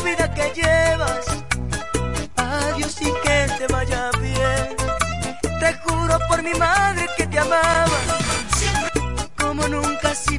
vida que llevas. Adiós y que te vaya bien. Te juro por mi madre que te amaba. Como nunca sí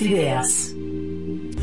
ideias.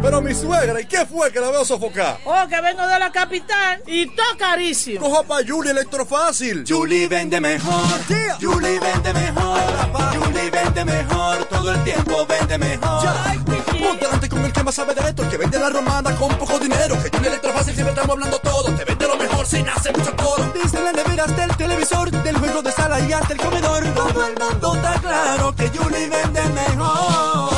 Pero mi suegra, ¿y qué fue que la veo sofocar? Oh, que vengo de la capital y todo carísimo. Coja pa' Julie Electrofácil. Julie vende mejor. Julie vende mejor. Julie vende mejor. Todo el tiempo vende mejor. Ponte delante con el que más sabe de esto, el que vende la romana con poco dinero. Que Julie Electrofácil siempre estamos hablando todo. Te vende lo mejor sin hacer mucho coro. Dice la neveras del televisor, del juego de sala y hasta el comedor. Todo el mundo está claro que Julie vende mejor.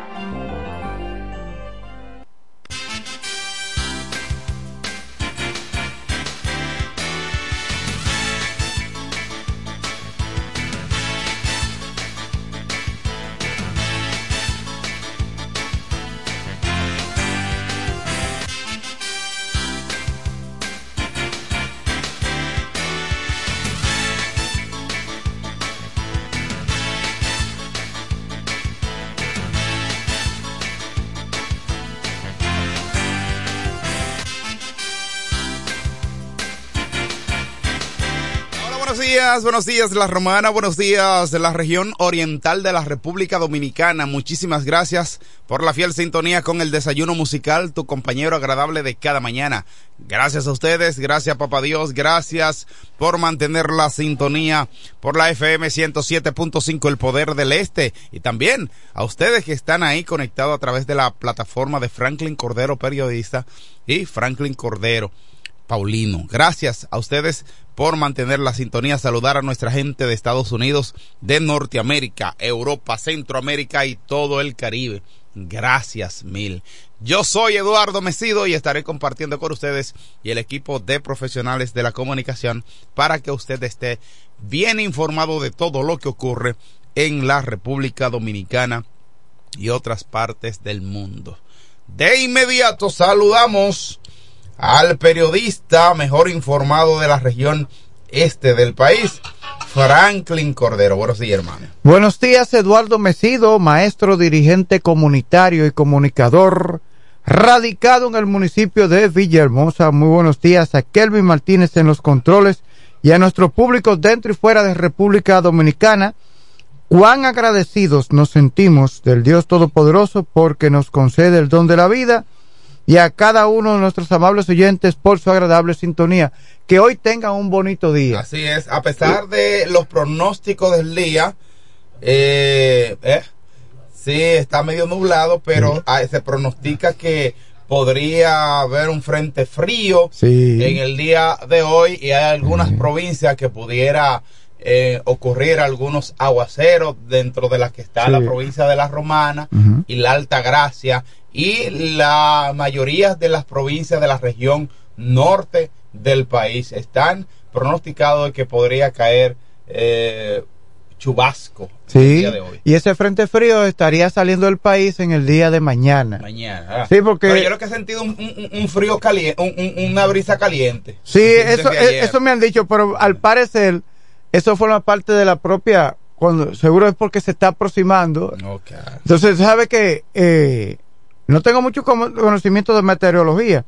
Buenos días La Romana, buenos días de la región oriental de la República Dominicana. Muchísimas gracias por la fiel sintonía con el desayuno musical, tu compañero agradable de cada mañana. Gracias a ustedes, gracias Papá Dios, gracias por mantener la sintonía por la FM 107.5 El Poder del Este y también a ustedes que están ahí conectados a través de la plataforma de Franklin Cordero Periodista y Franklin Cordero Paulino. Gracias a ustedes por mantener la sintonía, saludar a nuestra gente de Estados Unidos, de Norteamérica, Europa, Centroamérica y todo el Caribe. Gracias mil. Yo soy Eduardo Mesido y estaré compartiendo con ustedes y el equipo de profesionales de la comunicación para que usted esté bien informado de todo lo que ocurre en la República Dominicana y otras partes del mundo. De inmediato saludamos al periodista mejor informado de la región este del país, Franklin Cordero. Buenos días, hermano. Buenos días, Eduardo Mesido, maestro, dirigente comunitario y comunicador, radicado en el municipio de Villahermosa. Muy buenos días a Kelvin Martínez en los controles y a nuestro público dentro y fuera de República Dominicana. Cuán agradecidos nos sentimos del Dios Todopoderoso porque nos concede el don de la vida y a cada uno de nuestros amables oyentes por su agradable sintonía. Que hoy tengan un bonito día. Así es, a pesar de los pronósticos del día, eh, eh sí, está medio nublado, pero se pronostica que podría haber un frente frío en el día de hoy y hay algunas provincias que pudiera eh, ocurrir algunos aguaceros dentro de las que está la provincia de la Romana y la Alta Gracia y la mayoría de las provincias de la región norte del país están pronosticados de que podría caer eh, chubasco sí, el día de hoy. Y ese frente frío estaría saliendo del país en el día de mañana. Mañana. Sí, porque. Pero yo lo que he sentido un, un, frío caliente, una brisa caliente. Sí, eso, eso me han dicho, pero al parecer, eso forma parte de la propia. Cuando, seguro es porque se está aproximando. Okay. Entonces, sabe que eh, no tengo mucho conocimiento de meteorología,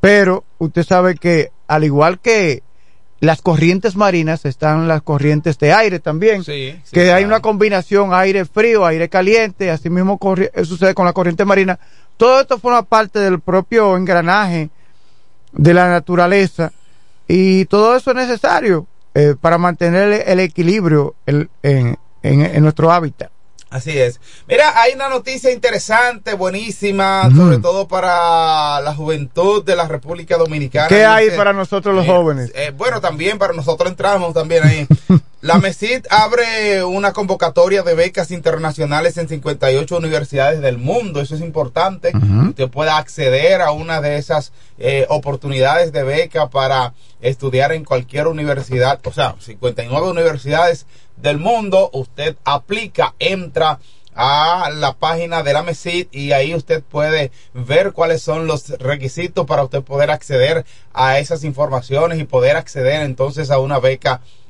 pero usted sabe que al igual que las corrientes marinas están las corrientes de aire también, sí, que hay una combinación aire frío, aire caliente, así mismo sucede con la corriente marina. Todo esto forma parte del propio engranaje de la naturaleza y todo eso es necesario eh, para mantener el, equilibrio en nuestro hábitat. Así es. Mira, hay una noticia interesante, buenísima, sobre todo para la juventud de la República Dominicana. ¿Qué hay para nosotros los jóvenes? Eh, bueno, también para nosotros entramos también ahí. la MESID abre una convocatoria de becas internacionales en 58 universidades del mundo. Eso es importante. Usted pueda acceder a una de esas eh, oportunidades de beca para estudiar en cualquier universidad. O sea, 59 universidades del mundo. Usted aplica, entra a la página de la MESID y ahí usted puede ver cuáles son los requisitos para usted poder acceder a esas informaciones y poder acceder entonces a una beca internacional.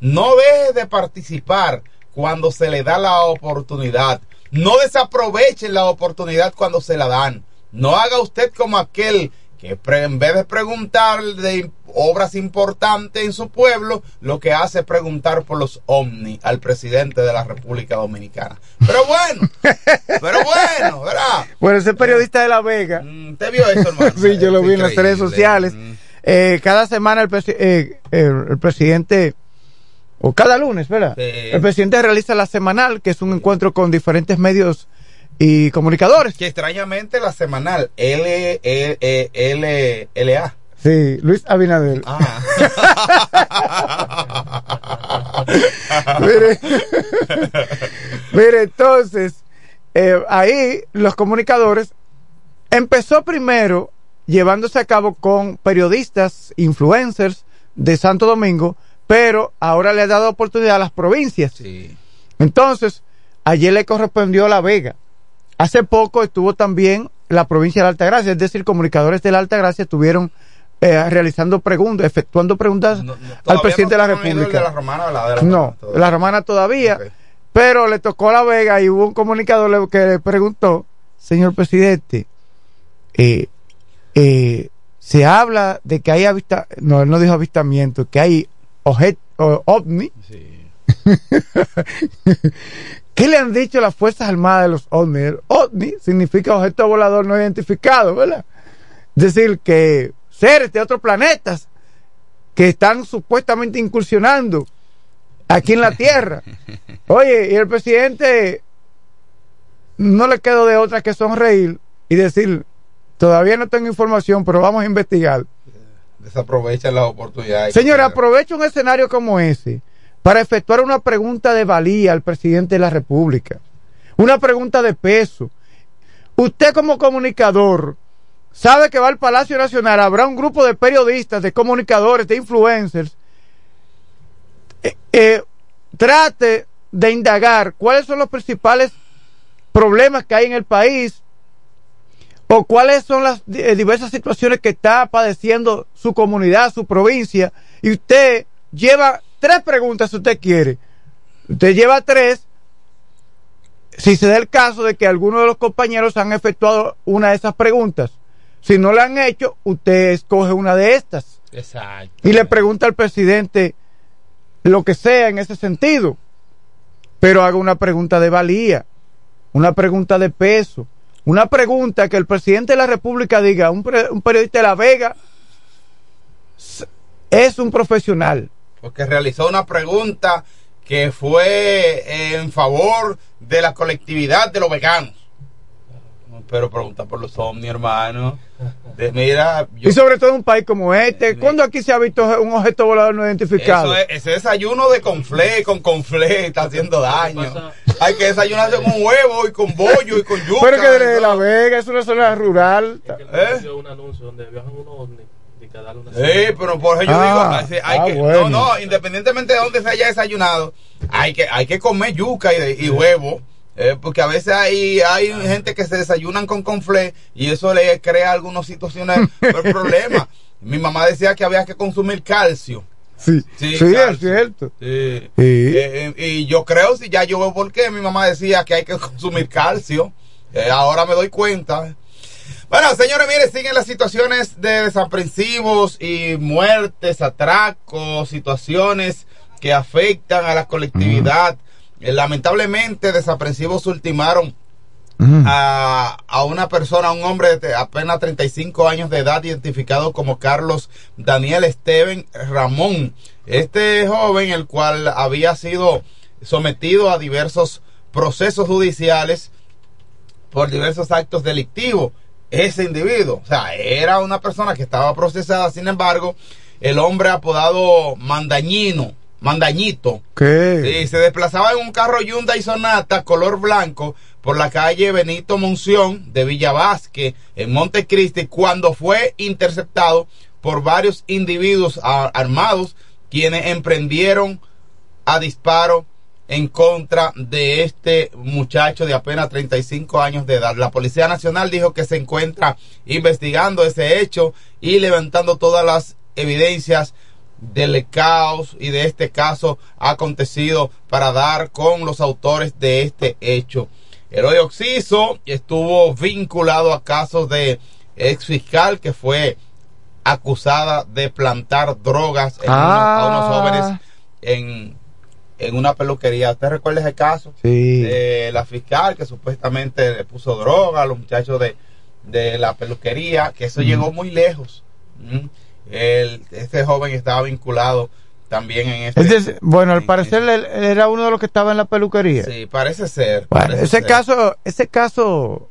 No deje de participar cuando se le da la oportunidad. No desaproveche la oportunidad cuando se la dan. No haga usted como aquel que en vez de preguntar de obras importantes en su pueblo, lo que hace es preguntar por los ovnis al presidente de la República Dominicana. Pero bueno, pero bueno, ¿verdad? Bueno, ese periodista de La Vega. Mm, ¿Te vio eso, hermano? sí, yo lo vi en las redes sociales. Eh, cada semana el, eh, el, presidente, o cada lunes, ¿verdad? El presidente realiza la semanal, que es un encuentro con diferentes medios y comunicadores. Que extrañamente la semanal L, L, L, L A. Sí, Luis Abinader. Ah. mire, mire, entonces, eh, ahí los comunicadores empezó primero llevándose a cabo con periodistas, influencers de Santo Domingo, pero ahora le ha dado oportunidad a las provincias. Sí. Entonces, ayer le correspondió La Vega. Hace poco estuvo también la provincia de la Altagracia, es decir, comunicadores de la Altagracia estuvieron eh, realizando preguntas, efectuando preguntas al presidente de la República. la romana, no, la romana todavía, pero le tocó a La Vega y hubo un comunicador que le preguntó, señor presidente, eh, eh, se habla de que hay avistamiento, no, él no dijo avistamiento, que hay objetos ovni. Sí. ¿Qué le han dicho las Fuerzas Armadas de los ovnis? OVNI significa objeto volador no identificado, ¿verdad? Es decir, que seres de otros planetas que están supuestamente incursionando aquí en la Tierra. Oye, y el presidente no le quedó de otra que sonreír y decir, todavía no tengo información, pero vamos a investigar. Desaprovecha la oportunidad. Señora, aprovecha un escenario como ese para efectuar una pregunta de valía al presidente de la República. Una pregunta de peso. Usted como comunicador sabe que va al Palacio Nacional, habrá un grupo de periodistas, de comunicadores, de influencers. Eh, eh, trate de indagar cuáles son los principales problemas que hay en el país o cuáles son las eh, diversas situaciones que está padeciendo su comunidad, su provincia, y usted lleva tres preguntas si usted quiere. Usted lleva tres. Si se da el caso de que alguno de los compañeros han efectuado una de esas preguntas, si no la han hecho, usted escoge una de estas. Exacto. Y le pregunta al presidente lo que sea en ese sentido. Pero haga una pregunta de valía, una pregunta de peso, una pregunta que el presidente de la República diga, un, un periodista de La Vega es un profesional porque realizó una pregunta que fue en favor de la colectividad de los veganos. Pero pregunta por los ovnis, hermano. mira, y sobre todo en un país como este, ¿cuándo aquí se ha visto un objeto volador no identificado? ese desayuno de conflé con conflé está haciendo daño. Hay que desayunarse con huevo y con bollo y con yuca. Pero que de La Vega es una zona rural. ¿Eh? un anuncio donde viajan unos ovnis Sí, pero por eso yo digo, ah, hay ah, que, no, no, independientemente de dónde se haya desayunado, hay que, hay que comer yuca y, huevo. Eh, porque a veces hay, hay gente que se desayunan con conflé y eso le crea algunas situaciones, problemas. Mi mamá decía que había que consumir calcio. Sí, sí, es cierto. Sí. Eh, eh, y yo creo, si ya yo veo por qué, mi mamá decía que hay que consumir calcio. ahora me doy cuenta. Bueno, señores, mire, siguen las situaciones de desaprensivos y muertes, atracos, situaciones que afectan a la colectividad. Eh, lamentablemente, desaprensivos ultimaron a, a, una persona, a un hombre de apenas 35 años de edad, identificado como Carlos Daniel Esteban Ramón. Este joven, el cual había sido sometido a diversos procesos judiciales por diversos actos delictivos ese individuo. O sea, era una persona que estaba procesada, sin embargo, el hombre apodado Mandañino, Mandañito. ¿Qué? Sí, se desplazaba en un carro Hyundai Sonata color blanco por la calle Benito Monción de Villa Vázquez en Montecristi cuando fue interceptado por varios individuos armados quienes emprendieron a disparo en contra de este muchacho de apenas 35 años de edad. La Policía Nacional dijo que se encuentra investigando ese hecho y levantando todas las evidencias del caos y de este caso acontecido para dar con los autores de este hecho. Eloy Oxiso estuvo vinculado a casos de ex fiscal que fue acusada de plantar drogas en unos- a unos Ah. jóvenes en, en una peluquería. ¿Usted recuerda ese caso? Sí. De la fiscal que supuestamente le puso droga a los muchachos de, de la peluquería, que eso llegó muy lejos. Mm. El- este joven estaba vinculado también en este. Bueno, al parecer él, él era uno de los que estaba en la peluquería. Sí, parece ser. Bueno, parece ese ser. caso, ese caso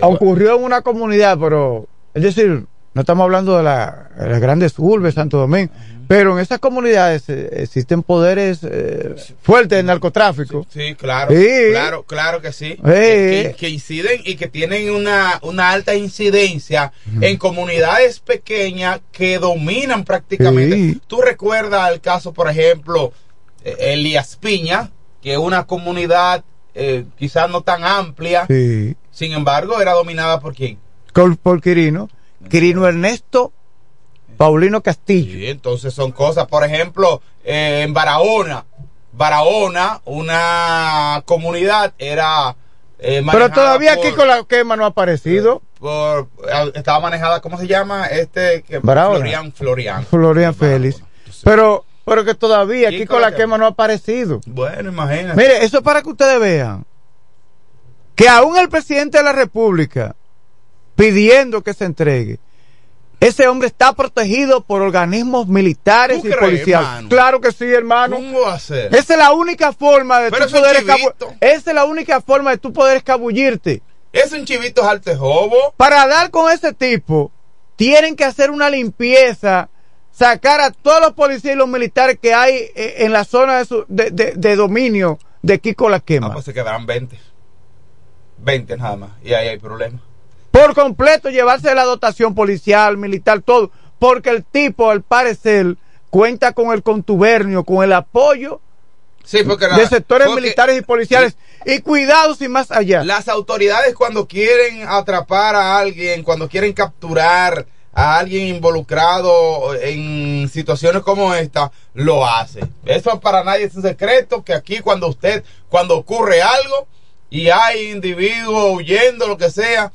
ocurrió en una comunidad, pero es decir, no estamos hablando de, la- de las grandes urbes, Santo Domingo, pero en esas comunidades eh, existen poderes eh, fuertes de narcotráfico. Sí, claro, Sí. claro, claro que sí. Sí. Que, que inciden y que tienen una, una alta incidencia en comunidades pequeñas que dominan prácticamente. Tú recuerdas el caso, por ejemplo, eh, Elías Piña, que es una comunidad eh, quizás no tan amplia, sin embargo, era dominada por quién? Por, por Quirino. Quirino Ernesto Paulino Castillo. Sí, entonces son cosas, por ejemplo, eh, en Barahona, Barahona, una comunidad era... eh, Pero todavía por- aquí con la quema no ha aparecido. por- eh, estaba manejada, ¿cómo se llama? Este, que. Florian, Florian. Florian Félix. Pero, pero que todavía aquí con la quema no ha aparecido. Bueno, imagínate. Mire, eso es para que ustedes vean que aún el presidente de la República pidiendo que se entregue, ese hombre está protegido por organismos militares ¿Tú y policiales. Claro que sí, hermano. ¿Cómo va a ser? Esa es la única forma de Pero tú poder. Esa es la única forma de tú poder escabullirte. Es un chivito jaltejobo. Para dar con ese tipo, tienen que hacer una limpieza, sacar a todos los policías y los militares que hay eh, en la zona de, su- de- de- de dominio de Kiko La Quema. Ah, pues se quedarán 20. 20 nada más. Y ahí hay problema. Por completo llevarse la dotación policial, militar, todo. Porque el tipo, al parecer, cuenta con el contubernio, con el apoyo Sí, porque la- de sectores porque militares y policiales. Y cuidados y más allá. Las autoridades cuando quieren atrapar a alguien, cuando quieren capturar a alguien involucrado en situaciones como esta, lo hace. Eso para nadie es un secreto, que aquí cuando usted, cuando ocurre algo y hay individuos huyendo, lo que sea,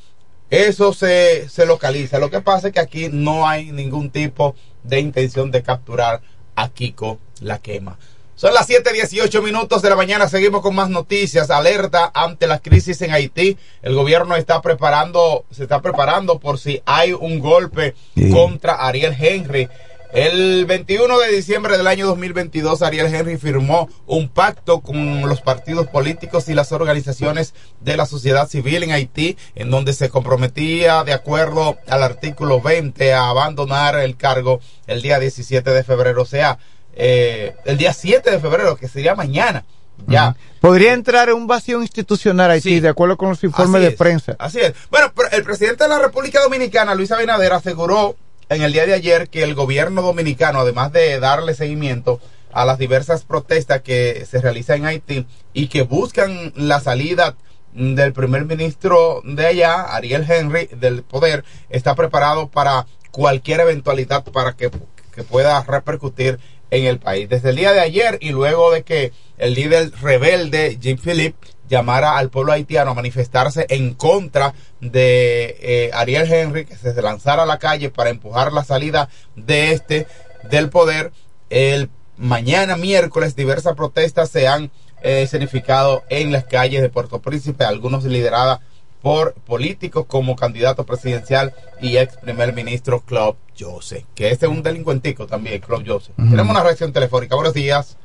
eso se, se localiza. Lo que pasa es que aquí no hay ningún tipo de intención de capturar a Kiko la quema. Son las 7:18 minutos de la mañana. Seguimos con más noticias. Alerta ante la crisis en Haití. El gobierno está preparando, se está preparando por si hay un golpe contra Ariel Henry. El 21 de diciembre del año 2022, Ariel Henry firmó un pacto con los partidos políticos y las organizaciones de la sociedad civil en Haití, en donde se comprometía, de acuerdo al artículo 20, a abandonar el cargo el día 17 de febrero. O sea, eh, el día 7 de febrero, que sería mañana. Ya. Podría entrar en un vacío institucional Haití, de acuerdo con los informes Así de es, prensa. Así es. Bueno, pero el presidente de la República Dominicana, Luis Abinader, aseguró en el día de ayer que el gobierno dominicano, además de darle seguimiento a las diversas protestas que se realizan en Haití y que buscan la salida del primer ministro de allá, Ariel Henry, del poder, está preparado para cualquier eventualidad para que, que pueda repercutir en el país. Desde el día de ayer y luego de que el líder rebelde, Jim Philip, llamara al pueblo haitiano a manifestarse en contra de eh, Ariel Henry, que se lanzara a la calle para empujar la salida de este del poder. El mañana miércoles diversas protestas se han eh, escenificado en las calles de Puerto Príncipe, algunos lideradas por políticos como candidato presidencial y ex primer ministro Claude Joseph, que este es un delincuentico también, Claude Joseph. Tenemos una reacción telefónica. Buenos días.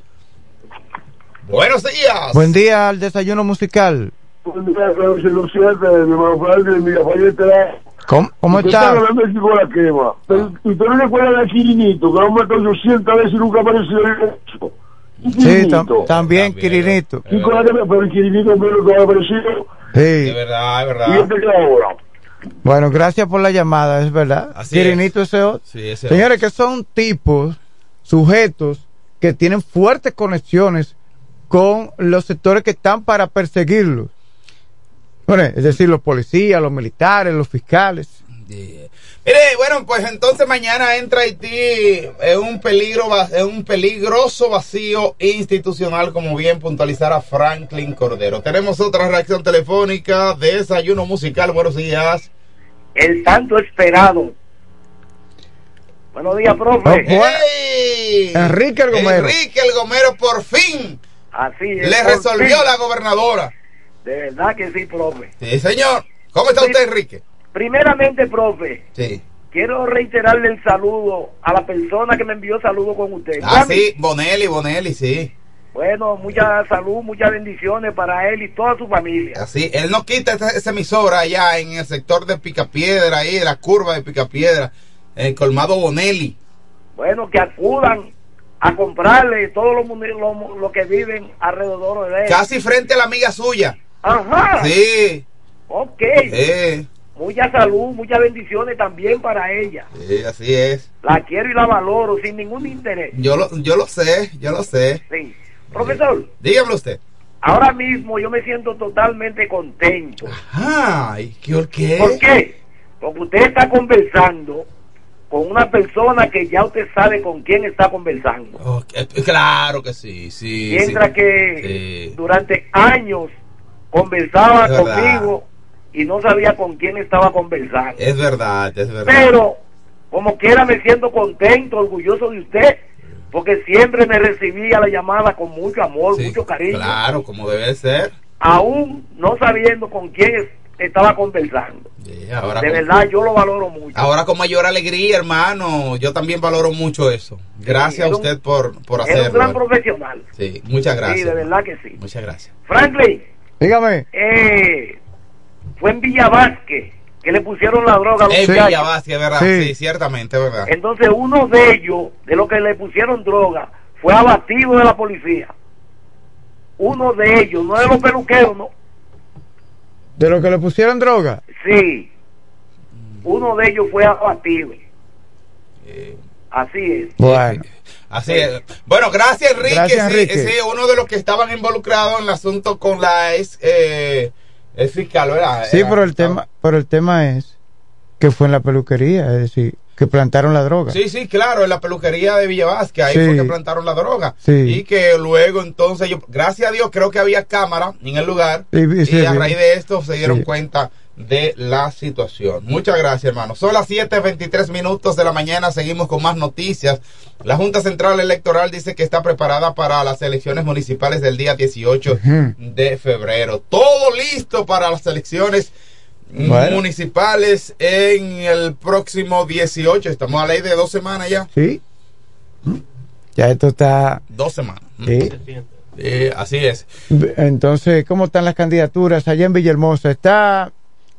Buenos días. Buen día al desayuno musical. ¿Cómo, cómo Usted está? sabe de México la quema. Pero usted no recuerda del Quirinito, que lo han matado 800 veces y nunca apareció el hecho. ¿Y Sí, tam- también, Quirinito. Sí, con la quema, pero el Quirinito menos que ha aparecido. Sí. Es verdad, es Y verdad. este que ahora. Bueno, gracias por la llamada, es verdad. Así Quirinito ese otro. Sí, ese Señores, que son tipos, sujetos que tienen fuertes conexiones con los sectores que están para perseguirlos. Bueno, es decir, los policías, los militares, los fiscales. Mire, bueno, pues entonces mañana entra Haití en un peligro, en un peligroso vacío institucional, como bien puntualizara Franklin Cordero. Tenemos otra reacción telefónica de desayuno musical. Buenos días. El tanto esperado. Buenos días, profe. ¡Ey! Enrique el Gomero. Enrique el Gomero por fin Así es. le resolvió fin. la gobernadora. De verdad que sí, profe. Sí, señor. ¿Cómo está usted, Enrique? Primeramente, profe, Sí. quiero reiterarle el saludo a la persona que me envió saludo con usted. Ah, sí, Bonelli, Bonelli, sí. Bueno, mucha salud, muchas bendiciones para él y toda su familia. Así, él no quita esa, esa emisora allá en el sector de Picapiedra, ahí, la curva de Picapiedra, en el colmado Bonelli. Bueno, que acudan a comprarle todos los muni- lo, lo que viven alrededor de él. Casi frente a la amiga suya. Ajá. Sí. Ok. Eh, Mucha salud, muchas bendiciones también para ella. sí, así es. La quiero y la valoro sin ningún interés. Yo lo, yo lo sé, yo lo sé. Sí. Profesor, Dígame usted. ahora mismo yo me siento totalmente contento. Ay, ¿qué, qué? ¿Por qué? Porque usted está conversando con una persona que ya usted sabe con quién está conversando. Oh, eh, claro que sí, sí. Mientras sí. que Sí. durante años conversaba Es verdad. conmigo y no sabía con quién estaba conversando. Es verdad, es verdad. Pero, como quiera, me siento contento, orgulloso de usted, porque siempre me recibía la llamada con mucho amor, Sí, mucho cariño, Claro, como debe ser. aún no sabiendo con quién estaba conversando. Sí, ahora De con- verdad, yo lo valoro mucho. Ahora con mayor alegría, hermano. Yo también valoro mucho eso. Gracias a un- usted por, por Es un hacerlo. gran profesional. Sí, muchas gracias. Sí, de verdad que sí. Muchas gracias. Franklin, Dígame. eh, fue en Villa Vázquez que le pusieron la droga a los En muchachos. Villa Vázquez, ¿verdad? Sí. Sí. ciertamente, ¿verdad? Entonces uno de ellos, de los que le pusieron droga, fue abatido de la policía. Uno de ellos, no de los peluqueros, no. De lo que le pusieron droga. Sí. Uno de ellos fue abatido. Así es. Bueno. Así es. Bueno, gracias Enrique. Gracias, Sí, Enrique. sí, uno de los que estaban involucrados en el asunto con la ex, eh, ex fiscal, ¿verdad? Sí, Era- pero el tema, pero el tema es que fue en la peluquería, es decir, que plantaron la droga. Sí, sí, claro, en la peluquería de Villa Vázquez, ahí Sí. fue que plantaron la droga. Sí. Y que luego entonces, yo, gracias a Dios, creo que había cámara en el lugar. Sí, y a raíz de esto se dieron cuenta de la situación. Muchas gracias, hermano. Son las 7:23 minutos de la mañana. Seguimos con más noticias. La Junta Central Electoral dice que está preparada para las elecciones municipales del día 18 Ujú. de febrero. Todo listo para las elecciones Bueno. municipales en el próximo 18. Estamos a ley de dos semanas ya. Sí. Ya esto está. Dos semanas. Sí. Sí, así es. Entonces, ¿cómo están las candidaturas allá en Villahermosa? Está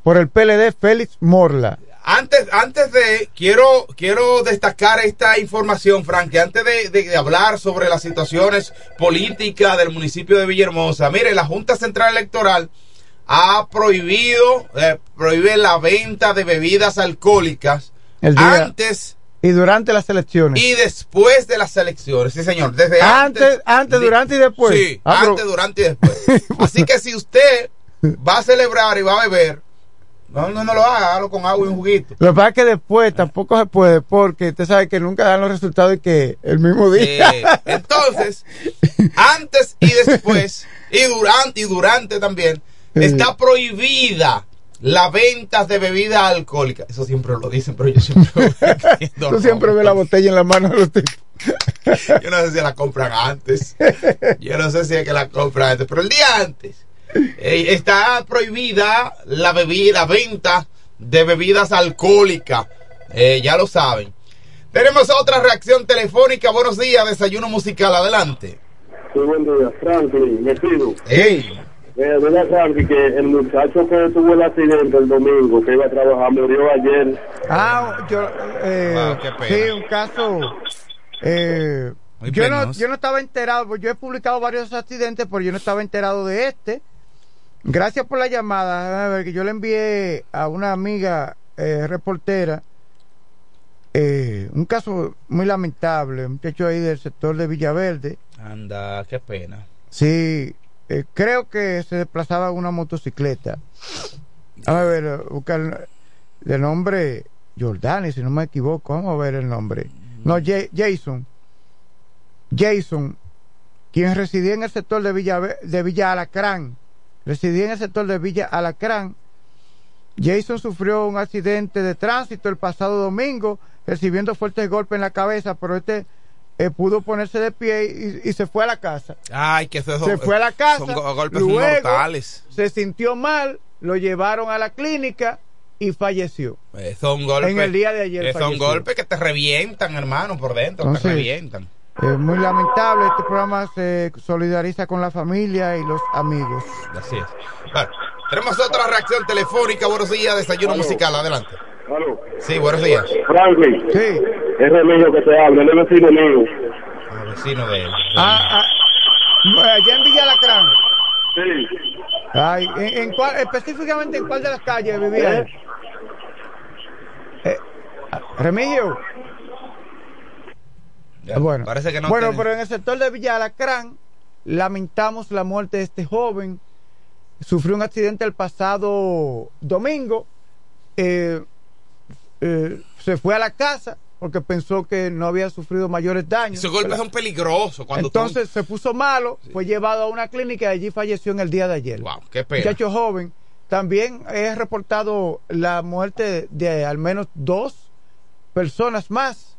por el PLD Félix Morla. Antes, antes de, quiero, quiero destacar esta información, Frank, que antes de, de- de hablar sobre las situaciones políticas del municipio de Villahermosa, mire, la Junta Central Electoral ha prohibido, eh, prohíbe la venta de bebidas alcohólicas El día- antes Y durante las elecciones. y después de las elecciones. Sí, señor, desde antes. Antes, antes, durante y después. Sí, Ah, pero- antes, durante y después. Así que si usted va a celebrar y va a beber, no, no, no lo haga, hágalo con agua y un juguito. Lo que pasa es que después tampoco se puede porque usted sabe que nunca dan los resultados y que el mismo día. Entonces, antes y después, y durante, y durante también. Está prohibida la venta de bebidas alcohólicas. Eso siempre lo dicen, pero yo siempre Tú siempre ves la botella en la mano de los tipos. Yo no sé si la compran antes. Yo no sé si es que la compran antes, pero el día antes eh, está prohibida la bebida, venta de bebidas alcohólicas. Eh, ya lo saben. Tenemos otra reacción telefónica. Buenos días, desayuno musical. Adelante. Sí, buen día, Franklin, me pido. Hey. Eh, mira, Frankie, que el muchacho que tuvo el accidente el domingo, que iba a trabajar, murió ayer. Ah, yo, eh, Wow, qué pena. sí, un caso. Eh, yo, no, yo no estaba enterado, pues yo he publicado varios accidentes, pero yo no estaba enterado de este. Gracias por la llamada. A ver, que yo le envié a una amiga eh, reportera eh, un caso muy lamentable, un muchacho ahí del sector de Villaverde. Anda, qué pena. Sí, eh, creo que se desplazaba una motocicleta. A ver, buscar de nombre Jordani, si no me equivoco. Vamos a ver el nombre. No, Ja- Jason. Jason, quien residía en el sector de Villa, de Villa Alacrán. Residía en el sector de Villa Alacrán. Jason sufrió un accidente de tránsito el pasado domingo, recibiendo fuertes golpes en la cabeza, pero este eh, pudo ponerse de pie y, y se fue a la casa. Ay, que eso se fue a la casa, Son go- golpes luego mortales. se sintió mal, lo llevaron a la clínica y falleció. Eh, son golpes. En el día de ayer eh, son golpes que te revientan, hermano, por dentro. Entonces, te revientan. Es muy lamentable, este programa se solidariza con la familia y los amigos. Así es. Bueno, tenemos otra reacción telefónica. Buenos días, desayuno musical. Adelante. Aló. Sí, buenos días. Franklin. Sí. Es Remigio que te habla, él es vecino mío. Ah, vecino de él. Ah, ah, allá en Villa Alacrán. Sí. Ay, ¿en, en cuál- específicamente en cuál de las calles vivía él? Eh, ah, Remigio. Ya, bueno, Parece que no bueno tiene- pero en el sector de Villa Alacrán lamentamos la muerte de este joven. Sufrió un accidente el pasado domingo. Eh, eh, se fue a la casa porque pensó que no había sufrido mayores daños. Esos golpes ¿verdad? son peligrosos. Cuando tú- Entonces se puso malo, fue llevado a una clínica y allí falleció en el día de ayer. Wow, qué pena. Muchacho joven. También he reportado la muerte de al menos dos personas más.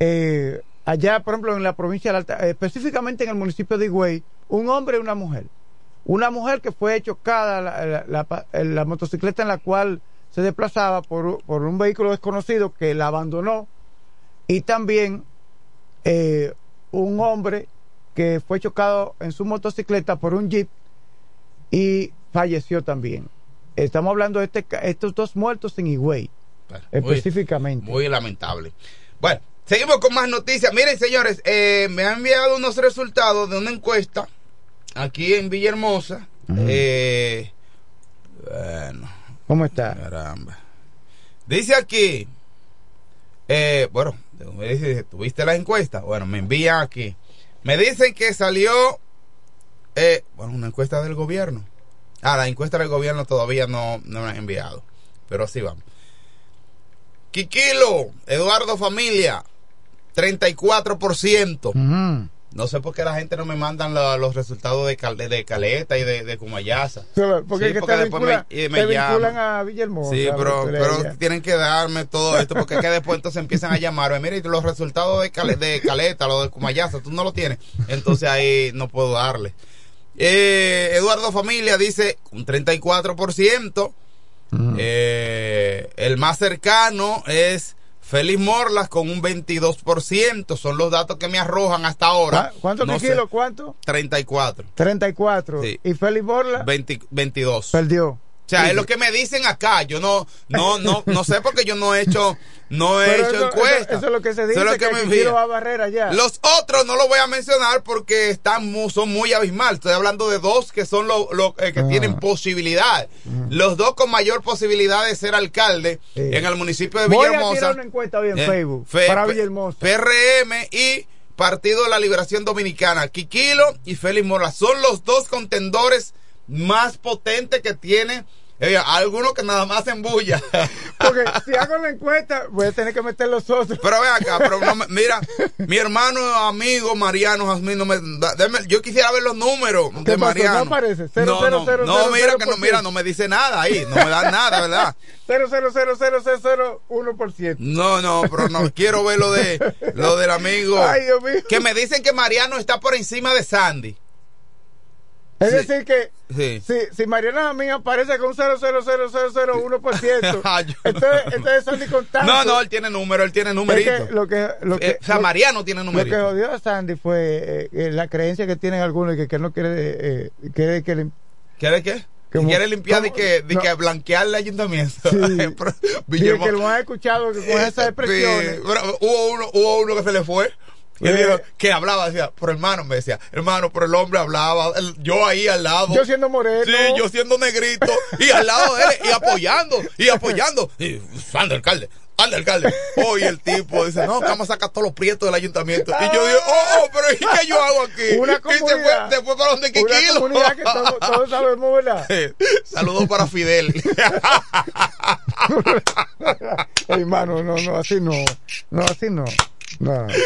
Eh, allá, por ejemplo, en la provincia de Alta, específicamente en el municipio de Higüey, un hombre y una mujer. Una mujer que fue chocada la, la motocicleta en la cual se desplazaba por, por un vehículo desconocido que la abandonó. Y también eh, un hombre que fue chocado en su motocicleta por un jeep y falleció también. Estamos hablando de este, estos dos muertos en Higüey, Bueno, específicamente. Muy lamentable. Bueno, seguimos con más noticias. Miren, señores, eh, me han enviado unos resultados de una encuesta aquí en Villahermosa. Eh, bueno, ¿Cómo está? caramba. Dice aquí, eh, bueno, me dice, ¿tuviste la encuesta? Bueno, me envían aquí. Me dicen que salió, eh, bueno, una encuesta del gobierno. Ah, la encuesta del gobierno todavía no, no me han enviado. Pero así vamos. Quiquilo, Eduardo Familia, 34%. Ujú. No sé por qué la gente no me mandan la- los resultados de, Cal- de Caleta y de, de Cumayasa. Porque, Sí, que porque te, después vincula- me- me te llaman. vinculan a Villahermosa. Sí, pero, pero tienen que darme todo esto porque es que después entonces empiezan a llamarme. Mira, y los resultados de, Cale- de Caleta, los de Cumayasa, tú no lo tienes. Entonces ahí no puedo darle. Eh, Eduardo Familia dice un 34%. Eh, el más cercano es Félix Morlas con un 22%. Son los datos que me arrojan hasta ahora. ¿Cu- ¿Cuánto No kilos? ¿Cuánto? 34. 34. Sí. ¿Y Félix Borla? 20 22. Perdió. O sea, es lo que me dicen acá. Yo no, no, no, no sé porque yo no he hecho, no he Pero hecho eso, encuesta. eso- eso es lo que se dice, Eso es lo que, me va a barrera ya. Los otros no los voy a mencionar porque están mu- son muy abismal. Estoy hablando de dos que son los que Ah. tienen posibilidad. Los dos con mayor posibilidad de ser alcalde en el municipio de Voy a Villahermosa. tirar una encuesta hoy en Eh, Facebook Fe- para Villahermosa. PRM y Partido de la Liberación Dominicana. Quiquilo y Félix Mora son los dos contendores más potentes que tiene. Algunos que nada más hacen bulla. Porque si hago la encuesta, voy a tener que meter los otros. Pero ve acá, pero no me- mira, mi hermano amigo Mariano Jazmín, no me, deme- yo quisiera ver los números ¿Qué de pasó? Mariano. No aparece. Cero, no, cero, no, cero, no, cero, mira que no, mira, no me dice nada ahí, no me da nada, ¿verdad? 0,00001%. No, no, pero no quiero ver lo de lo del amigo. Ay, Dios mío. Que me dicen que Mariano está por encima de Sandy. Es Sí. decir que Sí. si, si Mariana a mí aparece con 0,00001%, Ah, yo- entonces, entonces Sandy con tanto. No, no, él tiene número, él tiene Es numerito. que lo que, lo que, Eh, o sea, lo- Mariano tiene Lo numerito. que jodió a Sandy fue eh, eh, la creencia que tienen algunos que, que no quiere, eh, quiere que le ¿Quiere qué? Quiere limpiar de que, de No. que blanquear el ayuntamiento. Sí. Pero, que lo han escuchado que con esas expresiones. Pero hubo uno, hubo uno que se le fue. Que, Eh. dijo- que hablaba, decía, por hermano, me decía, hermano, por el hombre hablaba, el- yo ahí al lado. Yo siendo moreno. Sí, yo siendo negrito, y al lado de él, y apoyando, y apoyando. Y, anda, alcalde, anda, alcalde. Hoy el tipo dice, no, vamos a sacar todos los prietos del ayuntamiento. Y yo digo, oh, oh, pero ¿y qué yo hago aquí? Una y se fue, comunidad. se fue para donde Una Quiquilo. comunidad que todos, todos sabemos, ¿verdad? Saludos para Fidel. Hermano, no, no, así no. No, así no. No.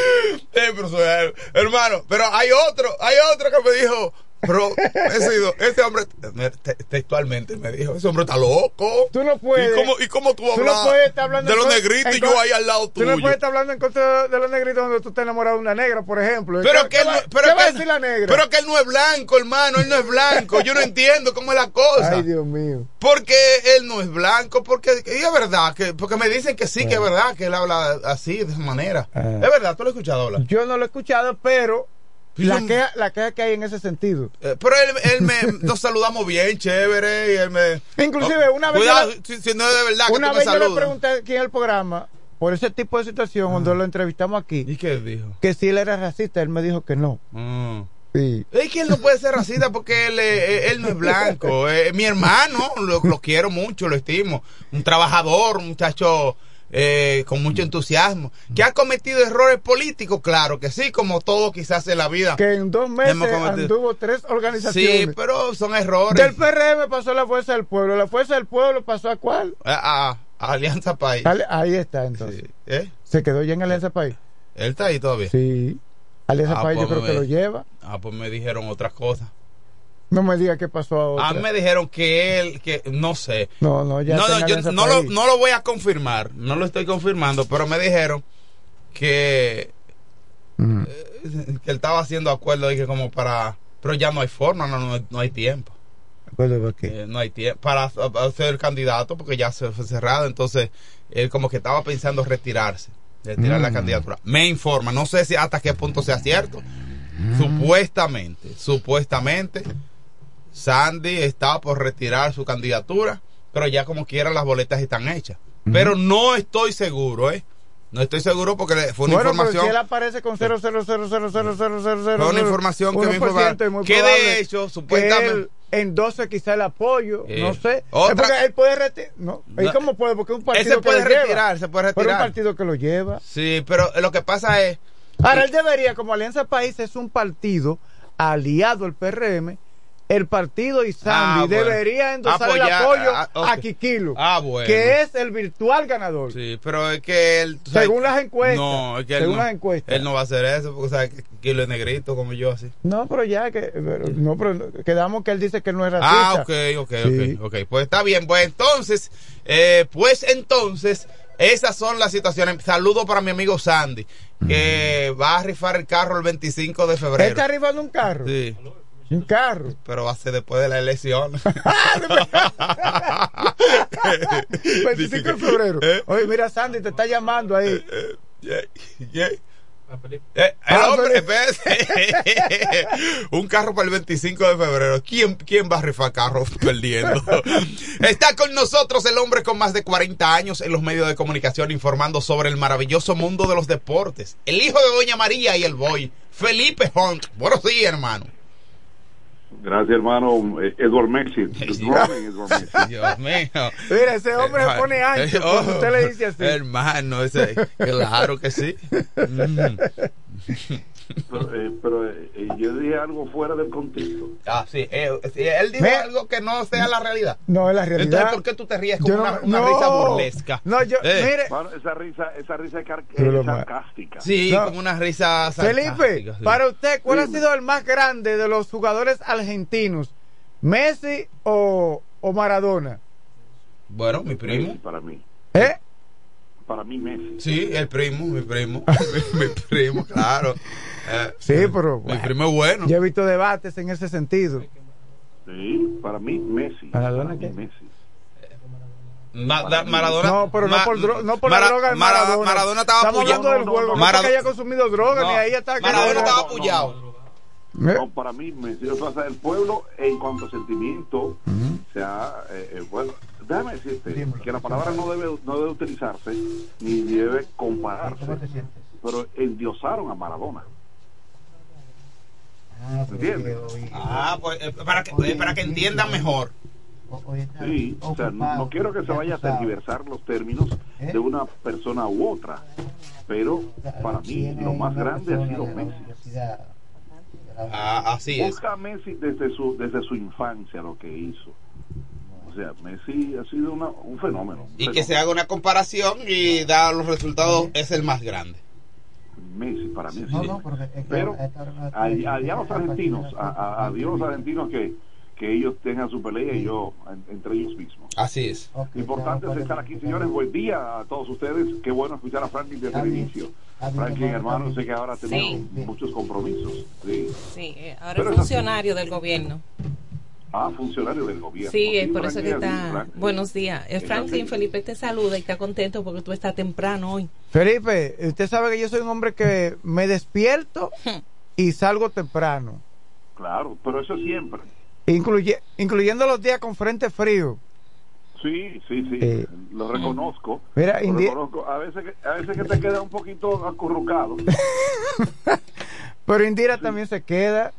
Eh, pero soy- eh, hermano, pero hay otro, hay otro que me dijo, pero ese, ese hombre, me- te- textualmente me dijo, ese hombre está loco. Tú no puedes. ¿Y cómo, y cómo tú Tú no hablas puedes estar hablando de los negritos y yo ahí al lado Tú tuyo? no puedes estar hablando en contra de los negritos donde tú estás enamorado de una negra, por ejemplo. Pero ¿Qué- que, él no- va- pero ¿qué que él- decir la negra? pero que él no es blanco, hermano, él no es blanco. Yo no entiendo cómo es la cosa. Ay, Dios mío. Porque él no es blanco, porque y es verdad, que, porque me dicen que sí, que es verdad, que él habla así, de esa manera. Ah. Es verdad, tú lo has escuchado hablar. Yo no lo he escuchado, pero la queja, la queja que hay en ese sentido. Eh, pero él, él me, nos saludamos bien, chévere, y él me... Inclusive, una vez Cuidado, si, si no es de verdad Una que tú vez me yo le pregunté aquí en el programa, por ese tipo de situación, cuando lo entrevistamos aquí, ¿Y qué dijo? que si él era racista, él me dijo que no. Mm. Sí. Es que él no puede ser racista porque él, eh, él no es blanco. Eh, mi hermano, lo, lo quiero mucho, lo estimo. Un trabajador, un muchacho eh, con mucho entusiasmo. ¿Que ha cometido errores políticos? Claro que sí, como todo quizás en la vida. Que en dos meses anduvo tres organizaciones. Sí, pero son errores. Del PRM pasó la Fuerza del Pueblo. La Fuerza del Pueblo pasó a cuál? A, a- a Alianza País. Ahí está, entonces. ¿Eh? Se quedó ya en Alianza País. Él está ahí todavía. Sí. Alianza Ah, País yo pues creo que lo lleva. Ah, pues me dijeron otras cosas. No me diga qué pasó a otra. A mí me dijeron que él, que no sé. No, no, ya no, yo no lo, no lo voy a confirmar, no lo estoy confirmando, pero me dijeron que, eh, que él estaba haciendo acuerdos y que como para, pero ya no hay forma, no, no, no hay tiempo. ¿Acuerdo por qué? Eh, no hay tiempo para a- a ser candidato porque ya se fue cerrado, entonces él como que estaba pensando retirarse, retirar la Mm. candidatura. Me informa, no sé si hasta qué punto sea cierto. Supuestamente, supuestamente Sandy está por retirar su candidatura, pero ya como quiera las boletas están hechas. Pero no estoy seguro, ¿eh? No estoy seguro porque le- fue una bueno, pero información si él aparece con 0,000000000 Fue una información que me muy Que de hecho, que supuestamente- él endose quizá el apoyo, Eh, no sé. otra- Es porque él puede retirar. No, ¿y cómo puede? Porque es un partido Él se puede que lo lleva. retirar, se puede Pero retirar. un partido que lo lleva. Sí, pero lo que pasa es Ahora, él debería, como Alianza País es un partido aliado al PRM, el partido y Sandy Ah, bueno. debería endosar el apoyo ah, a Kikilo, Ah, bueno. que es el virtual ganador. Sí, pero es que él. Según las encuestas. No, es que él Según no, las encuestas. Él no va a hacer eso porque sabe que Kilo es negrito como yo así. No, pero ya que pero- no, pero quedamos que él dice que él no es racista. Ah, ok, ok, Sí. ok, ok. Pues está bien, pues entonces, eh, pues entonces, esas son las situaciones. Saludo para mi amigo Sandy, que va a rifar el carro el 25 de Él febrero. está arribando un carro. Sí, Un carro. pero va a ser después de la elección. 25 de febrero. ¿Eh? Oye, mira, Sandy te está llamando ahí. Yeah, yeah. Eh, el Ah, hombre, un carro para el 25 de febrero. ¿Quién, quién va a rifar carros perdiendo? Está con nosotros el hombre con más de 40 años en los medios de comunicación informando sobre el maravilloso mundo de los deportes. El hijo de Doña María y el boy, Felipe Hunt. Buenos días, hermano. Gracias, hermano. Eh, Edward Messi. Good morning, Edward Messi. Dios mío. Mira, ese hombre se pone ancho cuando usted le dice así. Hermano, ese, claro que sí. Mm. Pero, eh, pero, eh, eh, yo dije algo fuera del contexto. Ah, sí. eh, sí, él dijo Me- algo que no sea la realidad. No, es la realidad. Entonces, ¿por qué tú te ríes con no- una, una no. risa burlesca? No, yo, Eh. mire, Bueno, esa risa, esa risa es sarcástica. Sí, No. como una risa sarcástica, Felipe, sí. para usted, ¿cuál ha sido el más grande de los jugadores argentinos? ¿Messi o, o Maradona? Bueno, mi primo. Messi para mí. ¿Eh? Para mí, Messi. Sí, el primo, mi primo. mi, mi primo, claro. Eh, Sí, pero Mi bueno, primo es bueno. yo he visto debates en ese sentido. Sí, para mí, Messi. ¿Maradona Para mí, qué? Messi. Ma- da- Maradona. No, pero no por, dro- no por Mara- la droga de Maradona. Maradona estaba Estamos apoyado. hablando del juego, no, Marado- porque haya consumido droga, No, ni ahí está. que Maradona estaba apoyado. No, para mí, Messi pasa el pueblo en cuanto a sentimiento, se ha, eh, eh, bueno, déjame decirte que la palabra no debe, no debe utilizarse ni debe compararse, pero endiosaron a Maradona. ¿Entiendes? Ah, pues eh, para que, eh, para que entiendan mejor. Sí, o sea, no, no quiero que se vaya a tergiversar los términos de una persona u otra, pero para mí lo más grande ha sido Messi. Ah, así es. Busca a Messi desde su, desde su infancia lo que hizo. O sea, Messi ha sido una, un fenómeno. Y que se haga una comparación y da los resultados, es el más grande. Messi para mí sí. Pero allá, allá los argentinos, a, los argentinos que, que ellos tengan su pelea y yo en- entre ellos mismos. Así es. Importante es estar aquí, señores. Buen día a todos ustedes. Qué bueno escuchar a Franklin desde el inicio. Franklin, hermano, sé que ahora ha tenido Sí. muchos compromisos. Sí. Sí, eh, ahora Pero es es funcionario del gobierno. Ah, funcionario del gobierno. Sí, es por Franklin eso que está. Franklin. Buenos días. Eh, Franklin. Felipe te saluda y está contento porque tú estás temprano hoy. Felipe, usted sabe que yo soy un hombre que me despierto y salgo temprano, Claro, pero eso siempre. incluye, incluyendo los días con frente frío. Sí, sí, sí. Eh, lo reconozco. Mira, Lo reconozco. A veces, que, a veces que te queda un poquito acurrucado. Pero Indira también se queda.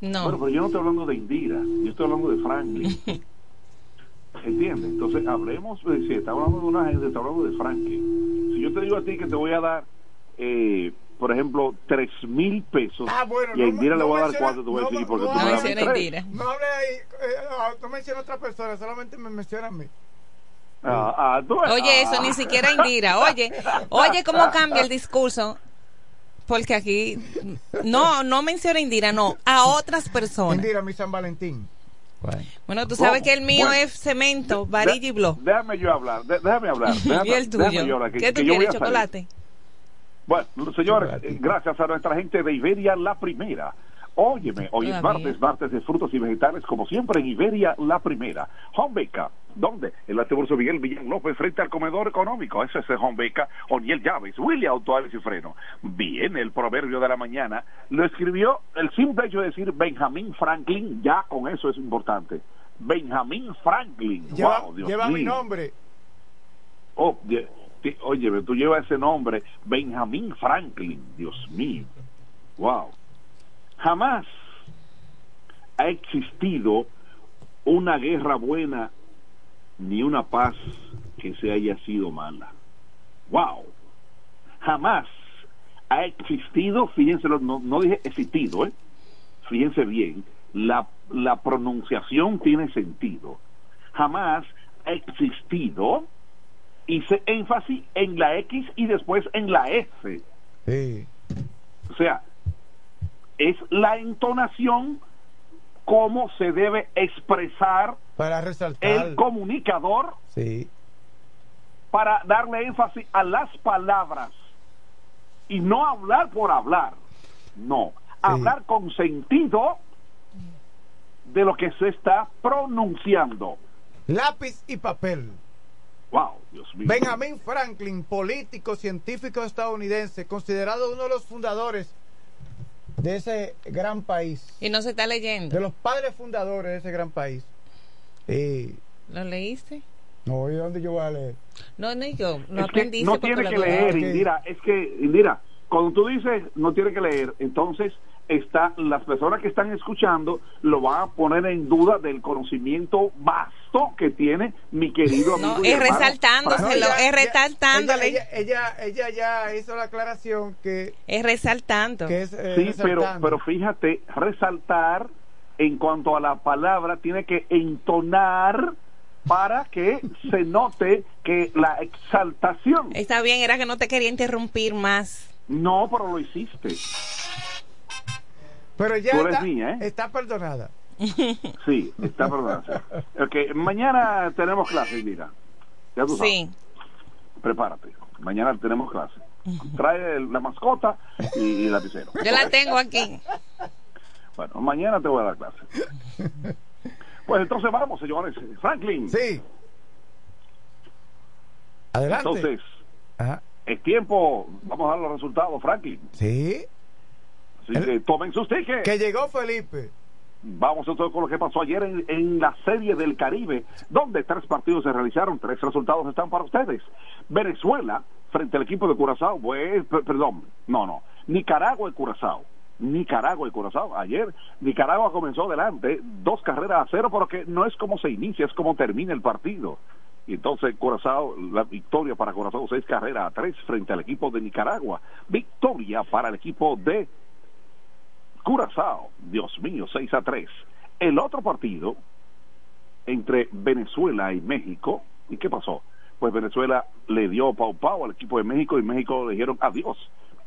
No. Bueno, pero yo no estoy hablando de Indira, yo estoy hablando de Franklin. ¿Entiendes? Entonces, hablemos, pues, si está hablando de una gente, está hablando de Franklin. Si yo te digo a ti que te voy a dar, eh, por ejemplo, tres mil pesos y a Indira le voy a dar cuatro, te voy a decir, porque tú me das tres. No hable ahí, eh, no menciona a otra persona, solamente me menciona a mí. Ah, ah, tú- Oye, eso ah. ni siquiera Indira. Oye, oye, cómo cambia el discurso. Porque aquí no no menciona Indira, no, a otras personas. Indira, mi San Valentín. Bueno, tú sabes ¿Cómo? que el mío Bueno. es cemento, varilla y blog. Déjame yo hablar, de- déjame hablar. Déjame, ¿Y el déjame tuyo? yo hablar, que- ¿Qué tú que quieres, chocolate? Bueno, señores, gracias a nuestra gente de Iberia La Primera. Óyeme, hoy es martes, martes de frutos y vegetales, como siempre en Iberia La Primera. Home Baker, ¿dónde? En la Tiburcio Miguel Villán López, frente al comedor económico. Ese es el Home Baker, Oniel Llaves, William Autoaves y Freno. Bien, el proverbio de la mañana lo escribió el simple hecho de decir Benjamín Franklin, ya con eso es importante. Benjamín Franklin. Lleva, wow, Dios lleva mi mío. nombre. Oh, oye, tú llevas ese nombre, Benjamin Franklin, Dios mío. Wow. Jamás ha existido una guerra buena ni una paz que se haya sido mala. Wow. Jamás ha existido, fíjense, no, no dije existido, ¿eh? Fíjense bien, la, la pronunciación tiene sentido. Jamás ha existido hice énfasis en la X y después en la S. Sí. O sea, es la entonación cómo se debe expresar Para resaltar. el comunicador Sí. para darle énfasis a las palabras y no hablar por hablar. No, hablar con sentido de lo que se está pronunciando. Lápiz y papel. Wow, Dios mío. Benjamin Franklin, político, científico estadounidense, considerado uno de los fundadores de ese gran país. Y no se está leyendo. De los padres fundadores de ese gran país. Sí. ¿Lo leíste? No, ¿y dónde yo voy a leer? No, no, yo. Que aprendiste no tiene que leer. Indira. Es que, Indira, cuando tú dices no tiene que leer, entonces está las personas que están escuchando lo van a poner en duda del conocimiento que tiene mi querido amigo. No, es hermano resaltándoselo, es resaltándole. Ella, ella, ella, ella ya hizo la aclaración que, Es resaltando. que es eh, Sí, pero, resaltando. pero fíjate, resaltar en cuanto a la palabra tiene que entonar para que se note que la exaltación. Está bien, era que no te quería interrumpir más. No, pero lo hiciste. Pero ya Tú eres está, mía, ¿eh? está perdonada. Sí, está perdonado. Ok, mañana tenemos clase, mira. Ya tú sabes. Sí. Prepárate. Mañana tenemos clase. Trae la mascota y, y el lapicero. Yo la tengo aquí. Bueno, mañana te voy a dar clase. Pues entonces vamos, señores. Franklin. Sí. Adelante. Entonces, Ajá. es tiempo. Vamos a dar los resultados, Franklin. Sí. Así que tomen sus tickets. Que llegó Felipe. Vamos entonces con lo que pasó ayer en, la Serie del Caribe, donde tres partidos se realizaron, tres resultados están para ustedes. Venezuela, frente al equipo de Curazao, perdón, no, no, Nicaragua y Curazao. Nicaragua y Curazao. Ayer Nicaragua comenzó adelante, dos carreras a cero, porque no es como se inicia, es como termina el partido. Y entonces Curazao, la victoria para Curazao, seis carreras a tres frente al equipo de Nicaragua. Victoria para el equipo de Curazao, Dios mío, 6 a 3. El otro partido entre Venezuela y México, ¿y qué pasó? Pues Venezuela le dio pau pau al equipo de México y México le dijeron adiós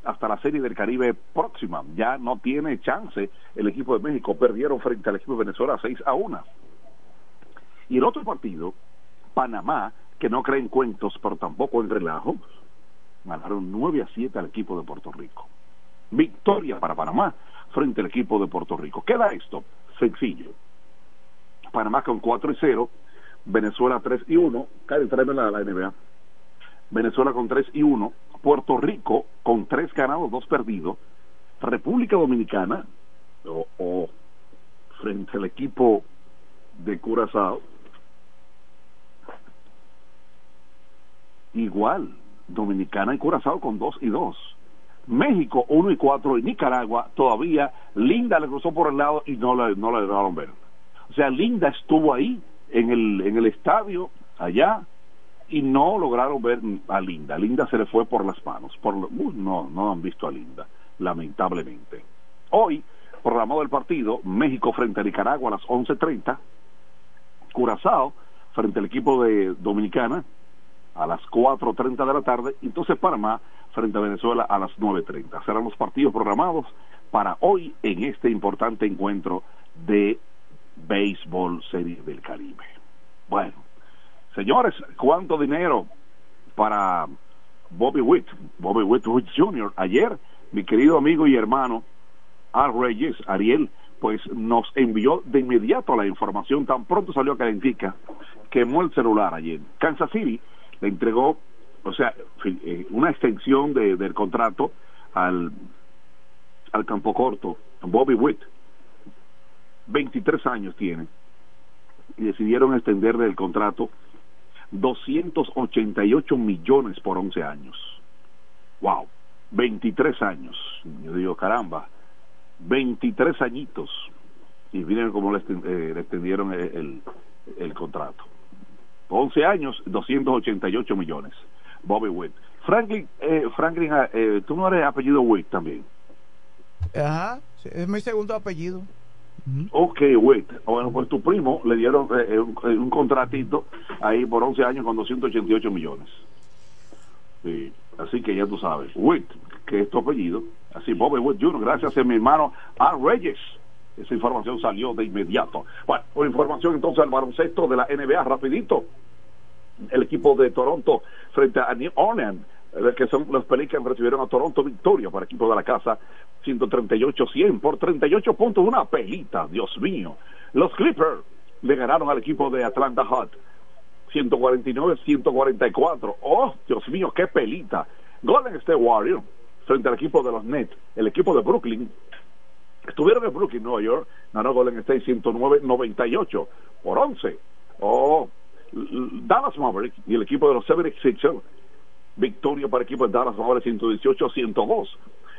hasta la serie del Caribe próxima. Ya no tiene chance el equipo de México. Perdieron frente al equipo de Venezuela 6 a 1. Y el otro partido, Panamá, que no cree en cuentos, pero tampoco en relajo, ganaron 9 a 7 al equipo de Puerto Rico. Victoria para Panamá frente al equipo de Puerto Rico. ¿Qué da esto? Sencillo. Panamá con 4 y 0, Venezuela 3 y 1, Cállate, tráeme la, la NBA. Venezuela con 3 y 1, Puerto Rico con 3 ganados, 2 perdidos, República Dominicana, o, o frente al equipo de Curazao, igual, Dominicana y Curazao con 2 y 2. México 1 y 4 y Nicaragua todavía Linda le cruzó por el lado y no la, no la dejaron ver. O sea, Linda estuvo ahí en el, en el estadio allá y no lograron ver a Linda. Linda se le fue por las manos. Por, uh, no, no han visto a Linda, lamentablemente. Hoy, programado el partido, México frente a Nicaragua a las 11.30, Curazao frente al equipo de Dominicana a las 4.30 de la tarde, entonces Panamá frente a Venezuela a las 9.30. Serán los partidos programados para hoy en este importante encuentro de béisbol Serie del Caribe. Bueno, señores, ¿cuánto dinero para Bobby Witt? Bobby Witt Jr. Ayer, mi querido amigo y hermano Al Reyes, Ariel, pues nos envió de inmediato la información, tan pronto salió a Calentica, quemó el celular ayer. Kansas City le entregó, o sea, eh, una extensión de, del contrato al, al campo corto, Bobby Witt. 23 años tiene. Y decidieron extenderle el contrato 288 millones por 11 años. ¡Wow! 23 años. Yo digo, caramba, 23 añitos. Y miren cómo le, eh, extendieron el, el, el contrato. 11 años, 288 millones. Bobby Witt. Franklin, eh, Franklin eh, tú no eres apellido Witt también. Ajá, es mi segundo apellido. Ok, Witt. Bueno, pues tu primo le dieron eh, un, un, contratito ahí por 11 años con 288 millones. Sí, así que ya tú sabes. Witt, que es tu apellido. Así, Bobby Witt Jr., gracias a mi hermano Al Reyes. Esa información salió de inmediato. Bueno, por información entonces al baloncesto de la NBA, rapidito. El equipo de Toronto frente a New Orleans, que son los Pelicans, recibieron a Toronto victoria para el equipo de la casa, 138-100 por 38 puntos, una pelita, Dios mío. Los Clippers le ganaron al equipo de Atlanta Hot, 149-144. Oh, Dios mío, qué pelita. Golden State Warriors frente al equipo de los Nets, el equipo de Brooklyn, Estuvieron en Brooklyn, Nueva York, ganó Golden State 109-98 por 11. Oh, Dallas Mavericks y el equipo de los 76ers, victoria para el equipo de Dallas Mavericks 118-102.